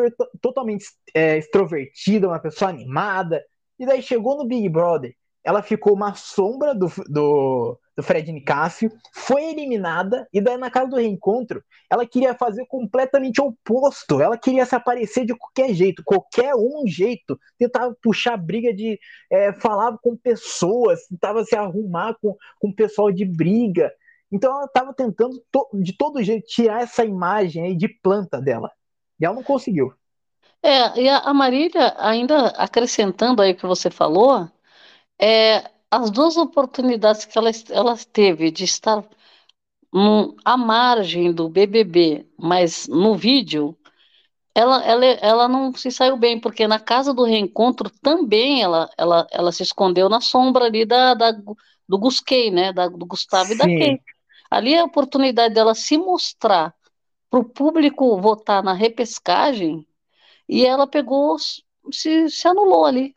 Speaker 1: totalmente é, extrovertida, uma pessoa animada. E daí chegou no Big Brother, ela ficou uma sombra do, do, do Fred Nicásio, foi eliminada, e daí na casa do reencontro, ela queria fazer completamente o oposto. Ela queria se aparecer de qualquer jeito, qualquer um jeito. Tentava puxar briga de. É, falava com pessoas, tentava se arrumar com, com pessoal de briga. Então ela estava tentando to de todo jeito tirar essa imagem aí de planta dela. E ela não conseguiu.
Speaker 2: É, e a Marília, ainda acrescentando aí o que você falou, é, as duas oportunidades que ela, ela teve de estar à margem do BBB, mas no vídeo, ela, ela, ela não se saiu bem, porque na casa do reencontro também ela, ela, ela se escondeu na sombra ali da, da do Gusquei, né? Da, do Gustavo Sim. e da Kay. Ali é a oportunidade dela se mostrar para o público votar na repescagem e ela pegou, se, se anulou ali,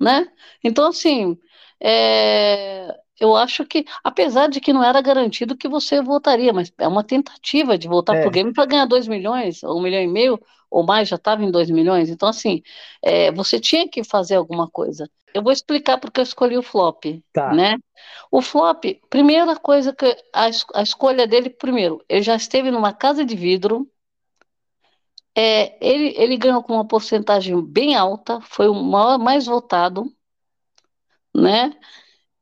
Speaker 2: né? Então, assim, é, eu acho que, apesar de que não era garantido que você votaria, mas é uma tentativa de votar é. para o game para ganhar 2 milhões, ou um milhão e meio, ou mais, já estava em 2 milhões. Então, assim, é, você tinha que fazer alguma coisa. Eu vou explicar porque eu escolhi o flop, tá. né? O flop, primeira coisa que a, a escolha dele, primeiro, ele já esteve numa casa de vidro, é, ele, ele ganhou com uma porcentagem bem alta, foi o maior, mais votado, né?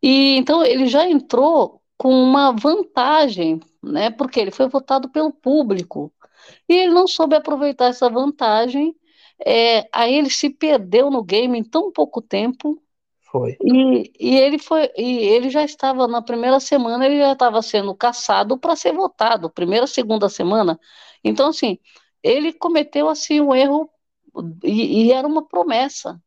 Speaker 2: E então ele já entrou com uma vantagem, né? Porque ele foi votado pelo público e ele não soube aproveitar essa vantagem. É, aí ele se perdeu no game em tão pouco tempo.
Speaker 1: Foi.
Speaker 2: E, e ele foi e ele já estava na primeira semana ele já estava sendo caçado para ser votado primeira segunda semana. Então assim ele cometeu assim um erro e, e era uma promessa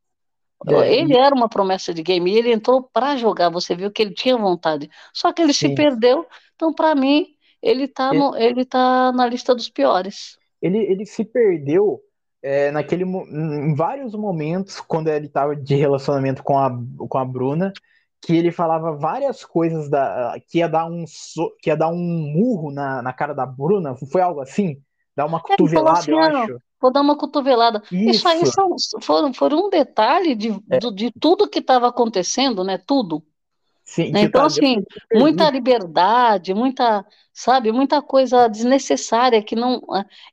Speaker 2: é, ele e... era uma promessa de game e ele entrou para jogar. Você viu que ele tinha vontade. Só que ele Sim. se perdeu. Então, para mim, ele está ele... ele tá na lista dos piores.
Speaker 1: Ele, ele se perdeu é, naquele, em vários momentos, quando ele estava de relacionamento com a, com a Bruna, que ele falava várias coisas da, que, ia dar um, que ia dar um murro na, na cara da Bruna. Foi algo assim? Dar uma cotovelada, assim, eu ah, acho.
Speaker 2: Vou dar uma cotovelada. Isso, Isso aí são, foram, foram um detalhe de, é. de tudo que estava acontecendo, né? Tudo. Sim, né? Então, assim, muita liberdade, muita, sabe, muita coisa desnecessária que não.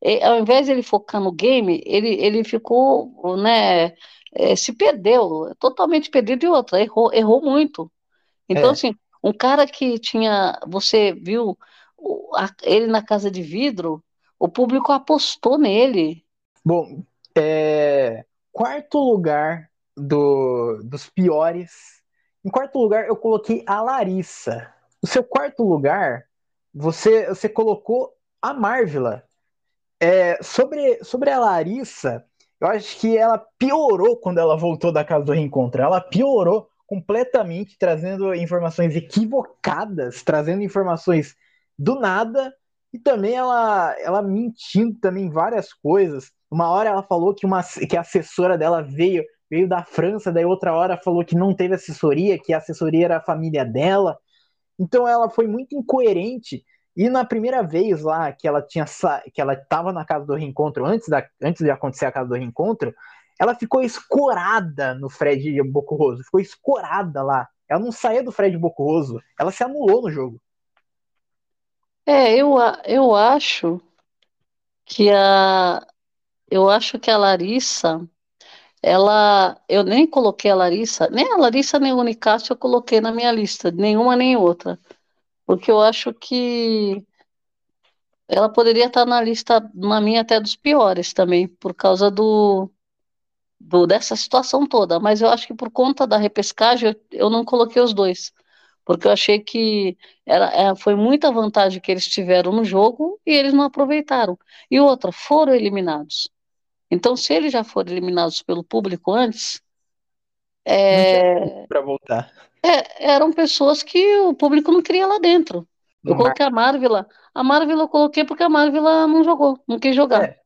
Speaker 2: É, ao invés de ele focar no game, ele, ele ficou, né, é, se perdeu, totalmente perdido e outra, errou, errou muito. Então, é. assim, um cara que tinha. Você viu ele na casa de vidro, o público apostou nele.
Speaker 1: Bom, é, quarto lugar do, dos piores. Em quarto lugar, eu coloquei a Larissa. No seu quarto lugar, você, você colocou a Marvila. É, sobre, sobre a Larissa, eu acho que ela piorou quando ela voltou da casa do reencontro. Ela piorou completamente, trazendo informações equivocadas, trazendo informações do nada e também ela, ela mentindo também várias coisas. Uma hora ela falou que, uma, que a assessora dela veio veio da França, daí outra hora falou que não teve assessoria, que a assessoria era a família dela. Então ela foi muito incoerente. E na primeira vez lá que ela tinha que ela estava na casa do reencontro, antes, da, antes de acontecer a casa do reencontro, ela ficou escorada no Fred Bocoroso, ficou escorada lá. Ela não saía do Fred Bocoroso, ela se anulou no jogo.
Speaker 2: É, eu, eu acho que a eu acho que a Larissa ela eu nem coloquei a Larissa, nem a Larissa nem o Unicastro eu coloquei na minha lista, nenhuma nem outra. Porque eu acho que ela poderia estar na lista, na minha até dos piores também, por causa do do, dessa situação toda, mas eu acho que por conta da repescagem eu, eu não coloquei os dois, porque eu achei que era, é, foi muita vantagem que eles tiveram no jogo e eles não aproveitaram. E outra, foram eliminados. Então, se eles já foram eliminados pelo público antes,
Speaker 1: é, para voltar.
Speaker 2: É, eram pessoas que o público não queria lá dentro. Eu coloquei a Marvel. A Marvel eu coloquei porque a Marvel não jogou, não quis jogar. É.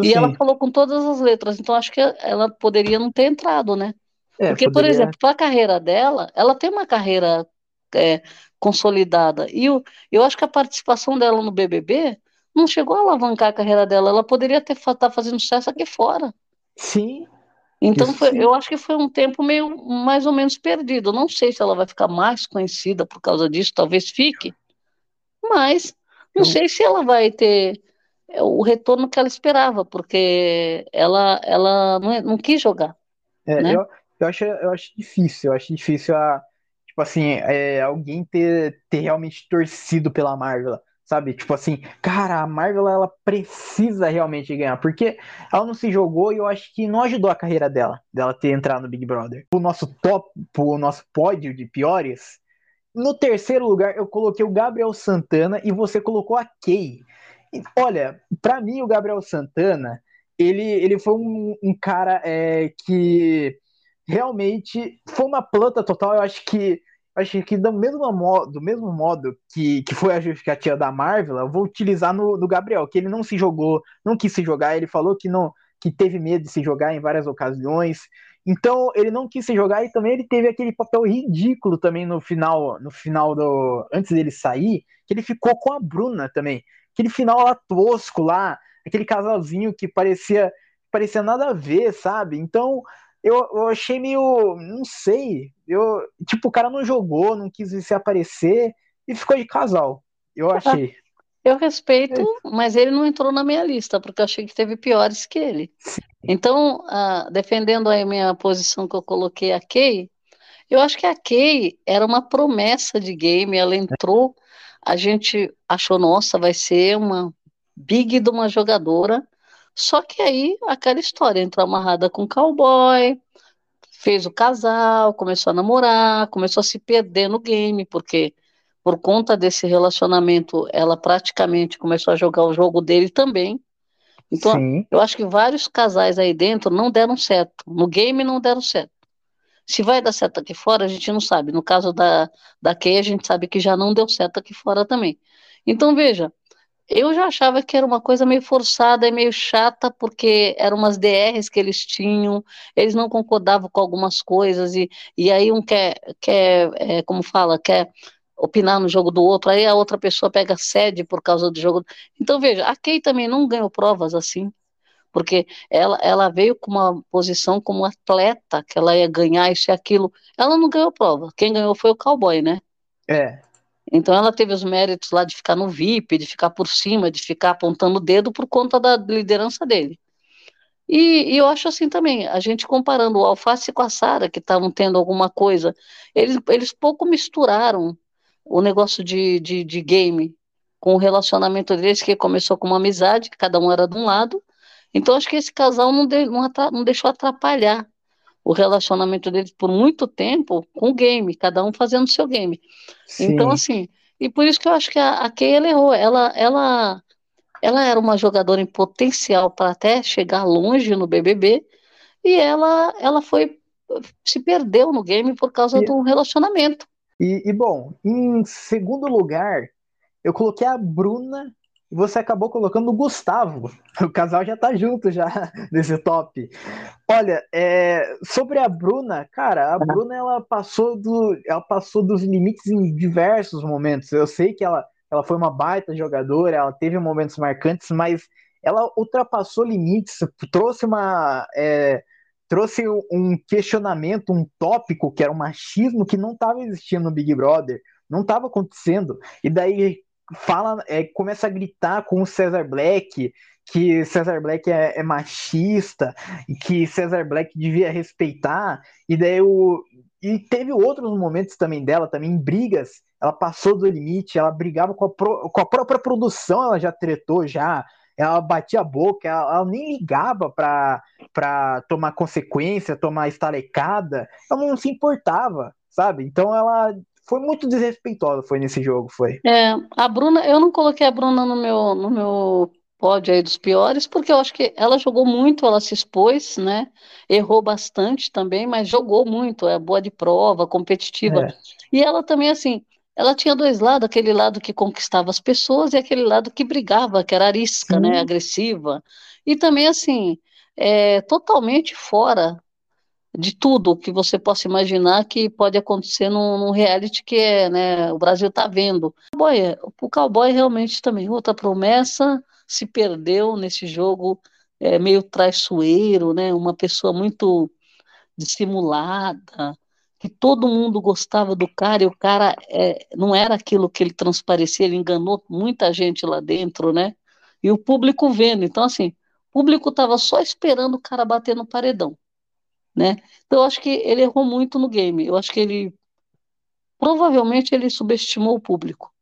Speaker 2: E sim. ela falou com todas as letras, então acho que ela poderia não ter entrado, né? É, Porque, poderia... por exemplo, para a carreira dela, ela tem uma carreira é, consolidada. E eu, eu acho que a participação dela no BBB não chegou a alavancar a carreira dela. Ela poderia ter tá fazendo sucesso aqui fora.
Speaker 1: Sim.
Speaker 2: Então, foi, sim. eu acho que foi um tempo meio mais ou menos perdido. Não sei se ela vai ficar mais conhecida por causa disso, talvez fique. Mas não sei se ela vai ter é o retorno que ela esperava, porque ela, ela não, não quis jogar.
Speaker 1: É, né? eu, eu, acho, eu acho difícil, eu acho difícil a, tipo assim, é, alguém ter, ter realmente torcido pela Marvel, sabe? Tipo assim, cara, a Marvel ela precisa realmente ganhar, porque ela não se jogou e eu acho que não ajudou a carreira dela, dela ter entrado no Big Brother. O nosso top, o nosso pódio de piores, no terceiro lugar eu coloquei o Gabriel Santana e você colocou a Kay. Olha, para mim o Gabriel Santana, ele, ele foi um, um cara é, que realmente foi uma planta total. Eu acho que acho que do mesmo modo, do mesmo modo que, que foi a justificativa da Marvel, eu vou utilizar no, no Gabriel, que ele não se jogou, não quis se jogar, ele falou que não que teve medo de se jogar em várias ocasiões. Então, ele não quis se jogar e também ele teve aquele papel ridículo também no final, no final do antes dele sair, que ele ficou com a Bruna também aquele final lá tosco lá, aquele casalzinho que parecia parecia nada a ver, sabe? Então eu, eu achei meio, não sei, eu tipo o cara não jogou, não quis se aparecer e ficou de casal. Eu [laughs] achei.
Speaker 2: Eu respeito, é. mas ele não entrou na minha lista, porque eu achei que teve piores que ele. Sim. Então, uh, defendendo a minha posição que eu coloquei a Kay, eu acho que a Kay era uma promessa de game, ela entrou a gente achou, nossa, vai ser uma big de uma jogadora. Só que aí aquela história, entrou amarrada com o cowboy, fez o casal, começou a namorar, começou a se perder no game, porque por conta desse relacionamento, ela praticamente começou a jogar o jogo dele também. Então, Sim. eu acho que vários casais aí dentro não deram certo. No game não deram certo. Se vai dar certo aqui fora, a gente não sabe. No caso da, da Kay, a gente sabe que já não deu certo aqui fora também. Então, veja, eu já achava que era uma coisa meio forçada e meio chata, porque eram umas DRs que eles tinham, eles não concordavam com algumas coisas, e, e aí um quer, quer é, como fala, quer opinar no jogo do outro, aí a outra pessoa pega sede por causa do jogo. Então, veja, a Kay também não ganhou provas assim, porque ela, ela veio com uma posição como atleta, que ela ia ganhar isso e aquilo. Ela não ganhou prova, quem ganhou foi o cowboy, né?
Speaker 1: É.
Speaker 2: Então ela teve os méritos lá de ficar no VIP, de ficar por cima, de ficar apontando o dedo por conta da liderança dele. E, e, eu acho assim também, a gente comparando o Alface com a Sara, que estavam tendo alguma coisa, eles, eles pouco misturaram o negócio de, de, de, game com o relacionamento deles, que começou com uma amizade, que cada um era de um lado. Então, acho que esse casal não, de, não, não deixou atrapalhar o relacionamento deles por muito tempo com o game, cada um fazendo o seu game. Sim. Então, assim, e por isso que eu acho que a, a Kay, ela errou, ela, ela ela era uma jogadora em potencial para até chegar longe no BBB e ela, ela foi se perdeu no game por causa e, do relacionamento.
Speaker 1: E, e, bom, em segundo lugar, eu coloquei a Bruna e você acabou colocando o Gustavo. O casal já tá junto já [laughs] nesse top. Olha, é, sobre a Bruna, cara, a Bruna ela passou do, ela passou dos limites em diversos momentos. Eu sei que ela ela foi uma baita jogadora, ela teve momentos marcantes, mas ela ultrapassou limites, trouxe uma. É, trouxe um questionamento, um tópico que era o machismo que não estava existindo no Big Brother, não estava acontecendo. E daí fala, é, começa a gritar com o Cesar Black que Cesar Black é, é, machista e que Cesar Black devia respeitar. E daí o, e teve outros momentos também dela, também brigas. Ela passou do limite, ela brigava com a, pro, com a própria produção, ela já tretou já. Ela batia a boca, ela, ela nem ligava para tomar consequência, tomar estalecada. Ela não se importava, sabe? Então ela foi muito desrespeitosa foi nesse jogo, foi.
Speaker 2: É, a Bruna, eu não coloquei a Bruna no meu, no meu pódio aí dos piores, porque eu acho que ela jogou muito, ela se expôs, né? Errou bastante também, mas jogou muito, é boa de prova, competitiva. É. E ela também, assim, ela tinha dois lados, aquele lado que conquistava as pessoas e aquele lado que brigava, que era arisca, né? Agressiva. E também, assim, é, totalmente fora de tudo que você possa imaginar que pode acontecer num, num reality que é, né, o Brasil está vendo. O cowboy, o cowboy realmente também, outra promessa, se perdeu nesse jogo é, meio traiçoeiro, né? Uma pessoa muito dissimulada, que todo mundo gostava do cara e o cara é, não era aquilo que ele transparecia, ele enganou muita gente lá dentro, né? E o público vendo. Então, assim, o público estava só esperando o cara bater no paredão, né? Então, eu acho que ele errou muito no game. Eu acho que ele provavelmente ele subestimou o público.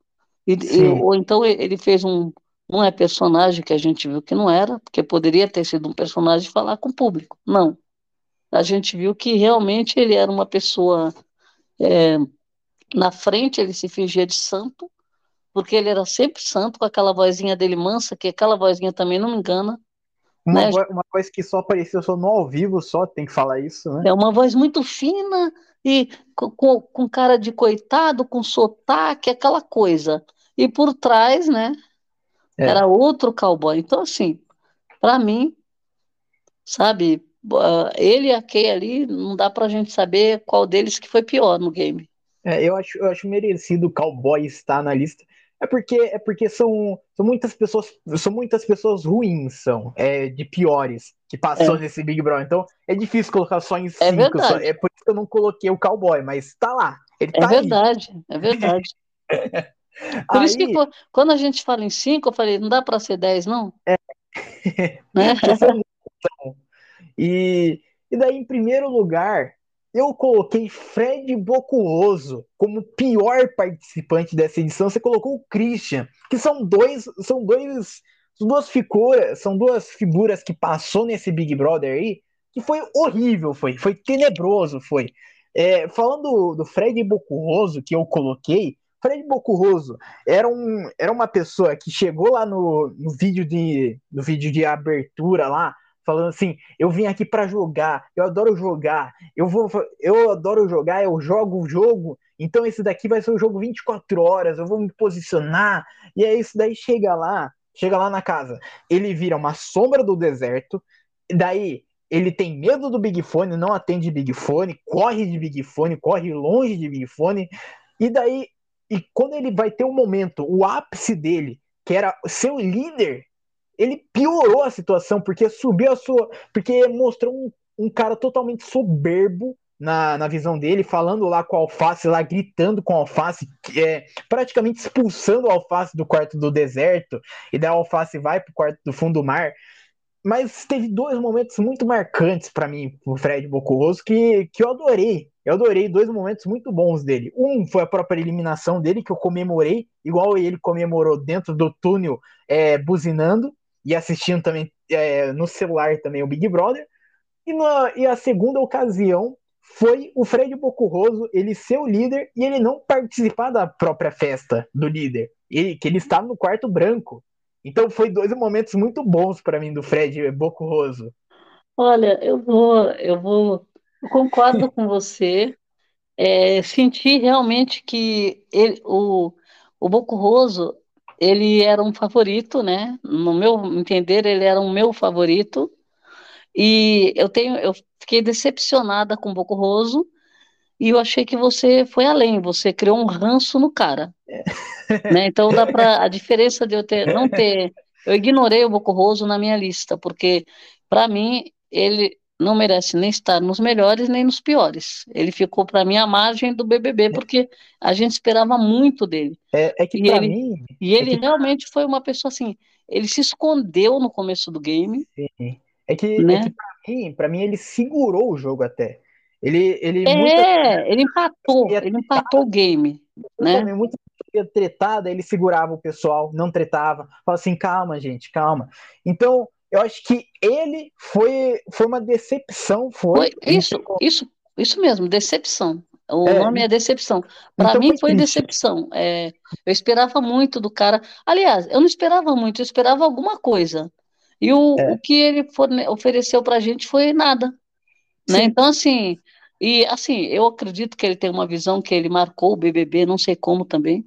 Speaker 2: E, e, ou então ele fez um, não é personagem que a gente viu que não era, porque poderia ter sido um personagem falar com o público. Não. A gente viu que realmente ele era uma pessoa. É, na frente ele se fingia de santo, porque ele era sempre santo, com aquela vozinha dele mansa, que aquela vozinha também não me engana.
Speaker 1: Uma, né? voz, uma voz que só apareceu só no ao vivo, só tem que falar isso, né?
Speaker 2: É uma voz muito fina e com, com, cara de coitado, com sotaque, aquela coisa. E por trás, né, é. Era outro cowboy. Então, assim, para mim, sabe, ele e a Kay ali, não dá pra gente saber qual deles que foi pior no game.
Speaker 1: É, eu acho, eu acho merecido o cowboy estar na lista. É porque, é porque são, são muitas pessoas, são muitas pessoas ruins, são, é, de piores, que passou é. nesse Big Brother. Então, é difícil colocar só em é cinco. É, verdade. Só, é por isso que eu não coloquei o cowboy, mas tá lá. Ele
Speaker 2: é
Speaker 1: tá
Speaker 2: é verdade, aí. é verdade. [laughs] Por Aí... isso que quando a gente fala em cinco, eu falei, não dá para ser dez, não? É. [laughs]
Speaker 1: Né? [laughs] e, e daí, em primeiro lugar, eu coloquei Fred Bocuoso como pior participante dessa edição. Você colocou o Christian, que são dois, são dois, duas figuras, são duas figuras que passou nesse Big Brother aí, que foi horrível, foi, foi tenebroso, foi. É, falando do Fred Bocuoso que eu coloquei, Fred Bocurroso era, um, era uma pessoa que chegou lá no, no, vídeo de, no vídeo de abertura lá, falando assim: eu vim aqui para jogar, eu adoro jogar, eu vou, eu adoro jogar, eu jogo o jogo, então esse daqui vai ser o jogo 24 horas, eu vou me posicionar, e aí isso daí chega lá, chega lá na casa, ele vira uma sombra do deserto, daí ele tem medo do Big Fone, não atende Big Fone, corre de Big Fone, corre longe de Big Fone, e daí e quando ele vai ter um momento, o ápice dele, que era ser o líder, ele piorou a situação, porque subiu a sua. Porque mostrou um, um cara totalmente soberbo na, na visão dele, falando lá com o Alface, lá gritando com o Alface, é, praticamente expulsando o Alface do quarto do deserto, e daí o Alface vai pro quarto do fundo do mar. Mas teve dois momentos muito marcantes para mim, o Fred Bocoroso, que, que eu adorei. Eu adorei dois momentos muito bons dele. Um foi a própria eliminação dele, que eu comemorei, igual ele comemorou dentro do túnel, é, buzinando e assistindo também é, no celular também o Big Brother. E, na, e a segunda ocasião foi o Fred Bocurroso ele ser o líder e ele não participar da própria festa do líder. Ele, que ele estava no quarto branco. Então foi dois momentos muito bons para mim do Fred Bocurroso.
Speaker 2: Olha, eu vou, eu vou, eu concordo com você. É, senti realmente que ele, o, o Bocurroso ele era um favorito, né? No meu entender, ele era um meu favorito. E eu tenho, eu fiquei decepcionada com o Bocurroso e eu achei que você foi além, você criou um ranço no cara. Né? Então dá para a diferença de eu ter não ter, eu ignorei o Bocurroso na minha lista, porque para mim ele não merece nem estar nos melhores nem nos piores. Ele ficou para mim à margem do BBB porque a gente esperava muito dele.
Speaker 1: É, é que
Speaker 2: e ele,
Speaker 1: mim,
Speaker 2: e ele é que... realmente foi uma pessoa assim, ele se escondeu no começo do game.
Speaker 1: Sim. É que, é né? é para mim, mim ele segurou o jogo até. Ele, ele
Speaker 2: é, muita... ele empatou, ele empatou o game, né?
Speaker 1: Muita tretada, ele segurava o pessoal, não tretava, falava assim, calma, gente, calma. Então, eu acho que ele foi, foi uma decepção, foi.
Speaker 2: foi isso, isso, isso mesmo, decepção. O é, nome é decepção. Para então mim foi, decepção. É, eu esperava muito do cara. Aliás, eu não esperava muito, eu esperava alguma coisa. E o, é. o que ele forne- ofereceu para a gente foi nada. Né? Então, assim, e assim, eu acredito que ele tem uma visão que ele marcou o BBB, não sei como também,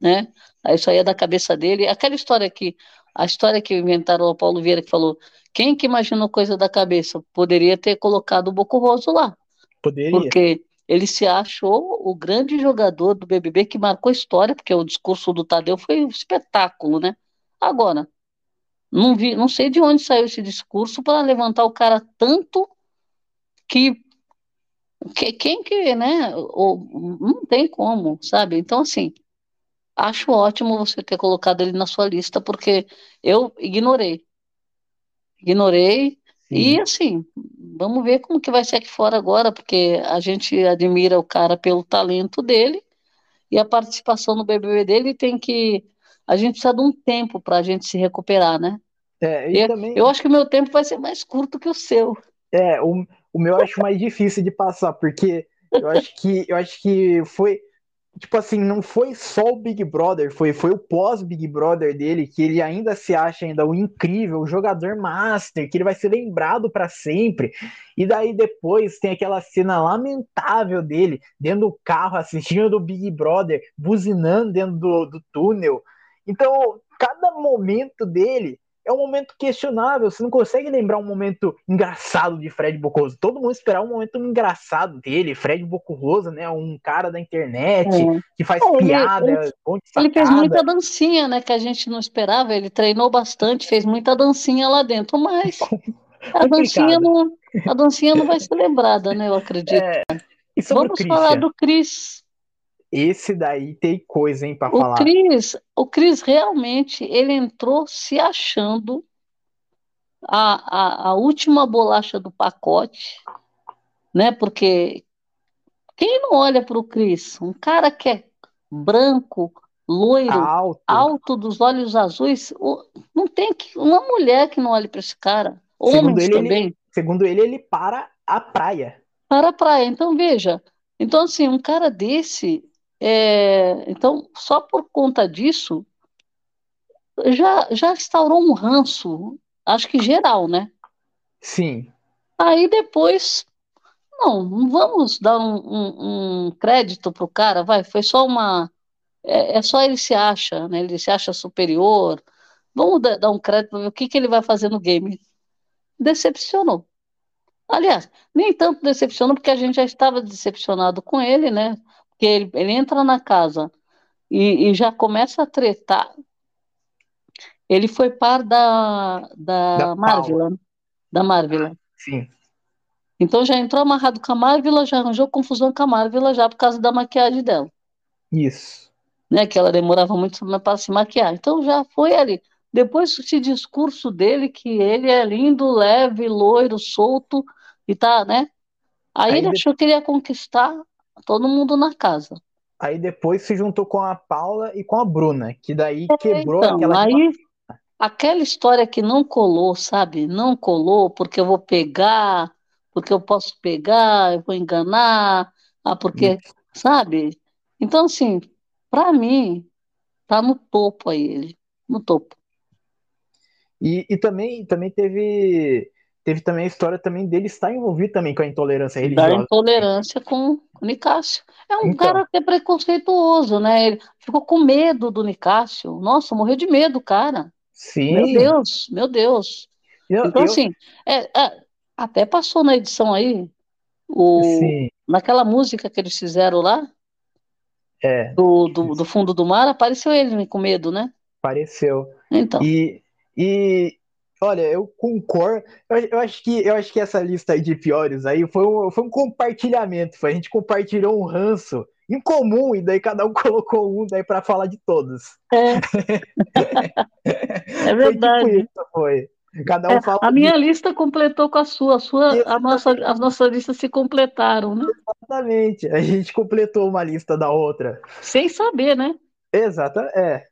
Speaker 2: né? Isso aí é da cabeça dele. Aquela história que a história que inventaram o Paulo Vieira que falou: quem que imaginou coisa da cabeça? Poderia ter colocado o Boco Roso lá.
Speaker 1: Poderia.
Speaker 2: Porque ele se achou o grande jogador do BBB que marcou história, porque o discurso do Tadeu foi um espetáculo, né? Agora, não vi, não sei de onde saiu esse discurso para levantar o cara tanto que, que quem que, né? Ou, não tem como, sabe? Então, assim, Acho ótimo você ter colocado ele na sua lista, porque eu ignorei. Ignorei. Sim. E assim, vamos ver como que vai ser aqui fora agora, porque a gente admira o cara pelo talento dele e a participação no BBB dele tem que. A gente precisa de um tempo para a gente se recuperar, né?
Speaker 1: É, e eu, também...
Speaker 2: eu acho que o meu tempo vai ser mais curto que o seu.
Speaker 1: É, o, o meu eu acho mais difícil de passar, porque eu acho que eu acho que foi tipo assim, não foi só o Big Brother, foi, foi o pós-Big Brother dele, que ele ainda se acha ainda o incrível, o jogador master, que ele vai ser lembrado para sempre. E daí depois tem aquela cena lamentável dele, dentro do carro, assistindo do Big Brother, buzinando dentro do, do túnel. Então, cada momento dele é um momento questionável. Você não consegue lembrar um momento engraçado de Fred Bocoso. Todo mundo esperava um momento engraçado dele. Fred Bocoso, né? Um cara da internet é. que faz é, piada.
Speaker 2: Ele, ele fez muita dancinha, né? Que a gente não esperava. Ele treinou bastante, fez muita dancinha lá dentro, mas [laughs] a dancinha, não, a dancinha não vai ser lembrada, né? Eu acredito. É, Vamos falar do Cris.
Speaker 1: Esse daí tem coisa, hein, para
Speaker 2: falar. Chris, o Cris realmente, ele entrou se achando a, a, a última bolacha do pacote, né? Porque quem não olha para o Cris? Um cara que é branco, loiro, alto. alto dos olhos azuis, não tem que, uma mulher que não olhe para esse cara. Homens
Speaker 1: segundo
Speaker 2: também.
Speaker 1: Ele, segundo ele, ele para a praia.
Speaker 2: Para a praia. Então, veja. Então, assim, um cara desse, é, então, só por conta disso, já, já instaurou um ranço, acho que geral, né?
Speaker 1: Sim.
Speaker 2: Aí depois, não, não vamos dar um, um, um crédito pro cara, vai, foi só uma. É, é, só ele se acha, né? Ele se acha superior. Vamos dar, dar um crédito para ver o que, que ele vai fazer no game. Decepcionou. Aliás, nem tanto decepcionou, porque a gente já estava decepcionado com ele, né? Que ele, ele entra na casa e, e já começa a tretar. Ele foi par da, da, da Marvel. Né? Da Marvel.
Speaker 1: Sim.
Speaker 2: Então já entrou amarrado com a Marvel, já arranjou confusão com a Marvel já por causa da maquiagem dela.
Speaker 1: Isso.
Speaker 2: Né, que ela demorava muito para se maquiar. Então já foi ali. Depois esse discurso dele que ele é lindo, leve, loiro, solto e tá, né? Aí, Aí ele achou que ele ia conquistar todo mundo na casa.
Speaker 1: Aí depois se juntou com a Paula e com a Bruna, que daí é, quebrou então, aquela.
Speaker 2: Aí, aquela história que não colou, sabe? Não colou porque eu vou pegar, porque eu posso pegar, eu vou enganar, ah, porque, Isso. sabe? Então, assim, para mim, tá no topo aí ele, no topo.
Speaker 1: E, e também, também teve teve também a história também dele estar envolvido também com a intolerância religiosa.
Speaker 2: Da intolerância com o Nicásio. É um então, cara que é preconceituoso, né? Ele ficou com medo do Nicásio. Nossa, morreu de medo, cara.
Speaker 1: Sim.
Speaker 2: Meu Deus, meu Deus. Eu, então, eu... assim, é, é, até passou na edição aí, o, Sim. naquela música que eles fizeram lá,
Speaker 1: é.
Speaker 2: do, do, do fundo do mar, apareceu ele com medo, né?
Speaker 1: Apareceu.
Speaker 2: Então.
Speaker 1: E, e olha, eu concordo. Eu, eu, acho que eu acho que essa lista aí de piores aí foi um, foi um compartilhamento. Foi, a gente compartilhou um ranço em comum e daí cada um [laughs] colocou um daí para falar de todos.
Speaker 2: É, [laughs] é verdade. Foi, tipo isso,
Speaker 1: foi. Cada um é, fala
Speaker 2: a minha de... lista completou com a sua, a sua, a nossa, as nossas listas se completaram, né?
Speaker 1: Exatamente. A gente completou uma lista da outra.
Speaker 2: Sem saber, né?
Speaker 1: Exato, é.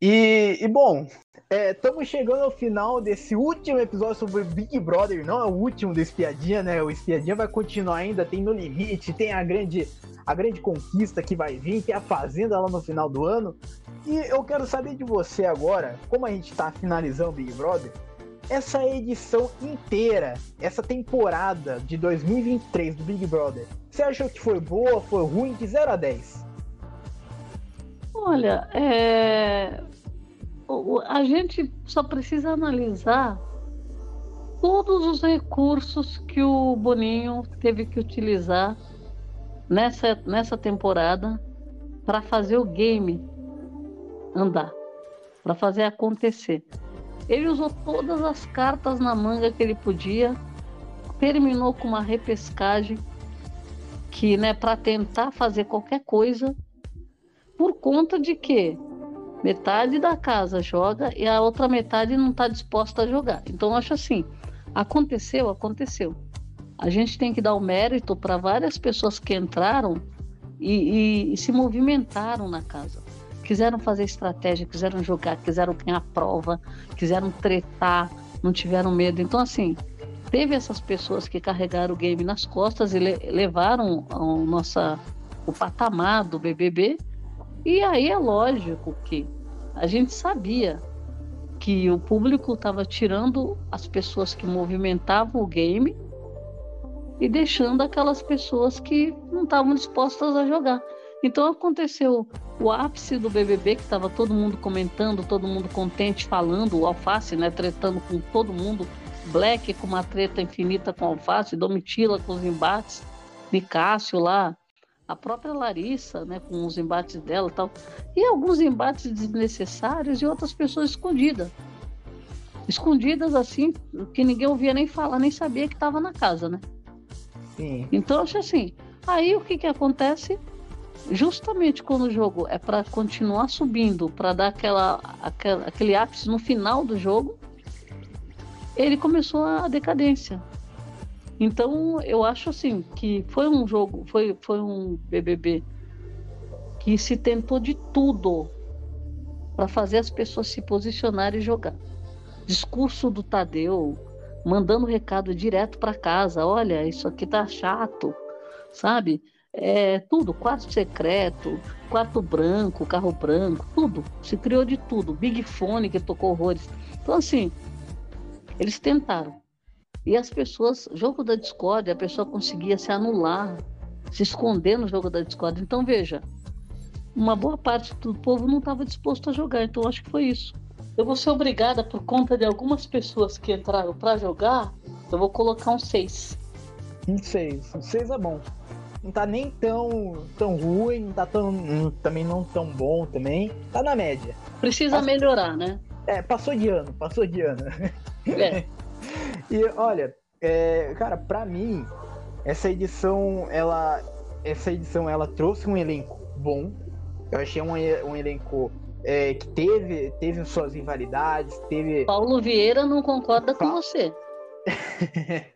Speaker 1: E, e bom, estamos é, chegando ao final desse último episódio sobre Big Brother. Não é o último do Espiadinha, né? O Espiadinha vai continuar ainda, tem No Limite, tem a grande, a grande conquista que vai vir, tem a Fazenda lá no final do ano. E eu quero saber de você agora, como a gente está finalizando o Big Brother, essa edição inteira, essa temporada de 2023 do Big Brother, você achou que foi boa, foi ruim, de 0 a 10?
Speaker 2: Olha, é a gente só precisa analisar todos os recursos que o Boninho teve que utilizar nessa, nessa temporada para fazer o game andar, para fazer acontecer. Ele usou todas as cartas na manga que ele podia, terminou com uma repescagem que, né, para tentar fazer qualquer coisa, por conta de que Metade da casa joga e a outra metade não está disposta a jogar. Então, acho assim: aconteceu, aconteceu. A gente tem que dar o mérito para várias pessoas que entraram e, e, e, se movimentaram na casa. Quiseram fazer estratégia, quiseram jogar, quiseram ganhar prova, quiseram tretar, não tiveram medo. Então, assim, teve essas pessoas que carregaram o game nas costas e le levaram o, nossa, o patamar do BBB e aí é lógico que a gente sabia que o público estava tirando as pessoas que movimentavam o game e deixando aquelas pessoas que não estavam dispostas a jogar. Então aconteceu o ápice do BBB, que estava todo mundo comentando, todo mundo contente, falando, o Alface, né, tretando com todo mundo, Black com uma treta infinita com o Alface, Domitila com os embates, Nicásio lá, a própria Larissa, né, com os embates dela e tal, e alguns embates desnecessários e outras pessoas escondidas. Escondidas assim, que ninguém ouvia nem falar, nem sabia que estava na casa, né?
Speaker 1: Sim.
Speaker 2: Então, acho assim, aí o que que acontece? Justamente quando o jogo é para continuar subindo, para dar aquela, aquela, aquele ápice no final do jogo, ele começou a decadência. Então, eu acho assim que foi um jogo, foi, foi um BBB que se tentou de tudo para fazer as pessoas se posicionarem e jogar. Discurso do Tadeu, mandando recado direto para casa, olha, isso aqui tá chato, sabe? É, tudo, quarto secreto, quarto branco, carro branco, tudo. Se criou de tudo. Big Fone que tocou horrores. Então, assim, eles tentaram. E as pessoas, jogo da Discord, a pessoa conseguia se anular, se esconder no jogo da Discord. Então, veja, uma boa parte do povo não estava disposto a jogar, então acho que foi isso. Eu vou ser obrigada, por conta de algumas pessoas que entraram para jogar, eu vou colocar um 6.
Speaker 1: Um 6. Um 6 é bom. Não tá nem tão, tão ruim, não tá tão, também não tão bom também. Tá na média.
Speaker 2: Precisa melhorar, né?
Speaker 1: É, passou de ano, passou de ano. É. [laughs] e olha, é, cara, para mim, essa edição, ela. Essa edição ela trouxe um elenco bom. Eu achei um, um elenco é, que teve, teve suas rivalidades, teve.
Speaker 2: Paulo Vieira não concorda pa... com você. [laughs]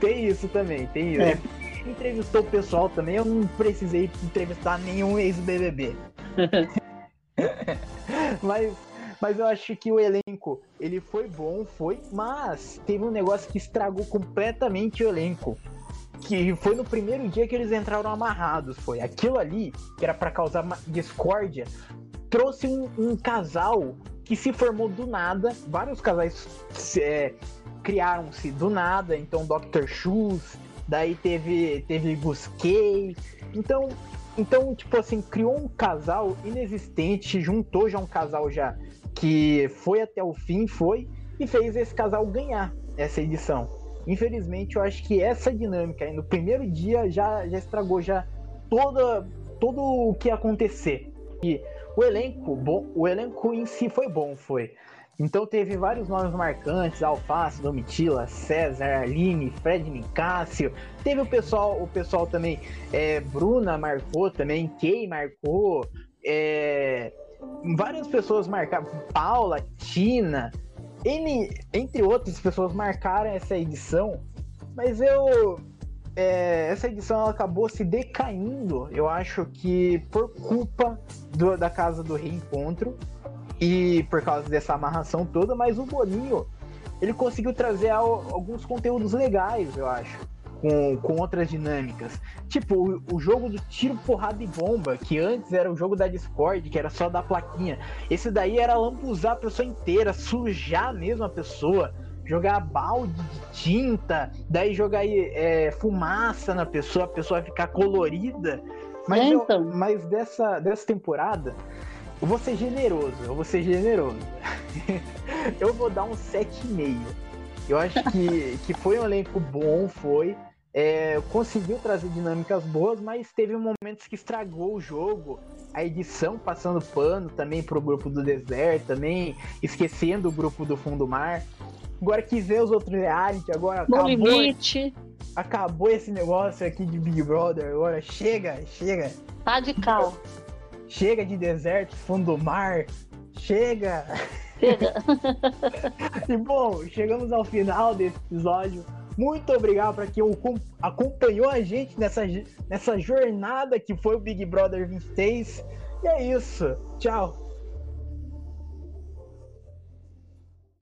Speaker 1: tem isso também, tem isso. É. Entrevistou o pessoal também, eu não precisei entrevistar nenhum ex-BBB. [laughs] mas, mas eu acho que o elenco, ele foi bom, foi, mas teve um negócio que estragou completamente o elenco. Que foi no primeiro dia que eles entraram amarrados, foi. Aquilo ali, que era para causar discórdia, trouxe um, um, casal que se formou do nada. Vários casais é, criaram-se do nada. Então, Dr. Shoes, daí teve, teve Busquei. Então, então, tipo assim, criou um casal inexistente, juntou já um casal já que foi até o fim, foi, e fez esse casal ganhar essa edição. Infelizmente, eu acho que essa dinâmica aí no primeiro dia já, já estragou já toda, todo o que ia acontecer. E o elenco, bom, o elenco em si foi bom, foi. Então teve vários nomes marcantes, Alface, Domitila, César, Aline, Fred Nicásio. Teve o pessoal, o pessoal também, é, Bruna marcou também, Kay marcou, é, várias pessoas marcaram, Paula, Tina, entre outras pessoas marcaram essa edição, mas eu é, essa edição ela acabou se decaindo, eu acho que por culpa do, da casa do reencontro e por causa dessa amarração toda, mas o Boninho ele conseguiu trazer alguns conteúdos legais, eu acho, com, com outras dinâmicas. Tipo, o, o, jogo do tiro, porrada e bomba, que antes era o jogo da Discord, que era só da plaquinha. Esse daí era lambuzar a pessoa inteira, sujar mesmo a pessoa, jogar balde de tinta, daí jogar é, fumaça na pessoa, a pessoa ficar colorida. Mas, é, então. eu, mas dessa, dessa temporada, eu vou ser generoso, eu vou ser generoso. [laughs] eu vou dar um 7,5. Eu acho que, que foi um elenco bom, foi. É, conseguiu trazer dinâmicas boas, mas teve momentos que estragou o jogo. A edição passando pano também pro grupo do deserto, também esquecendo o grupo do fundo mar. Agora quis ver os outros reality, agora
Speaker 2: no acabou, limite.
Speaker 1: acabou esse negócio aqui de Big Brother, agora chega, chega.
Speaker 2: Radical.
Speaker 1: Chega de deserto, fundo do mar. Chega!
Speaker 2: Chega! [laughs]
Speaker 1: e bom, chegamos ao final desse episódio. Muito obrigado para quem acompanhou a gente nessa, nessa jornada que foi o Big Brother 26. E é isso. Tchau.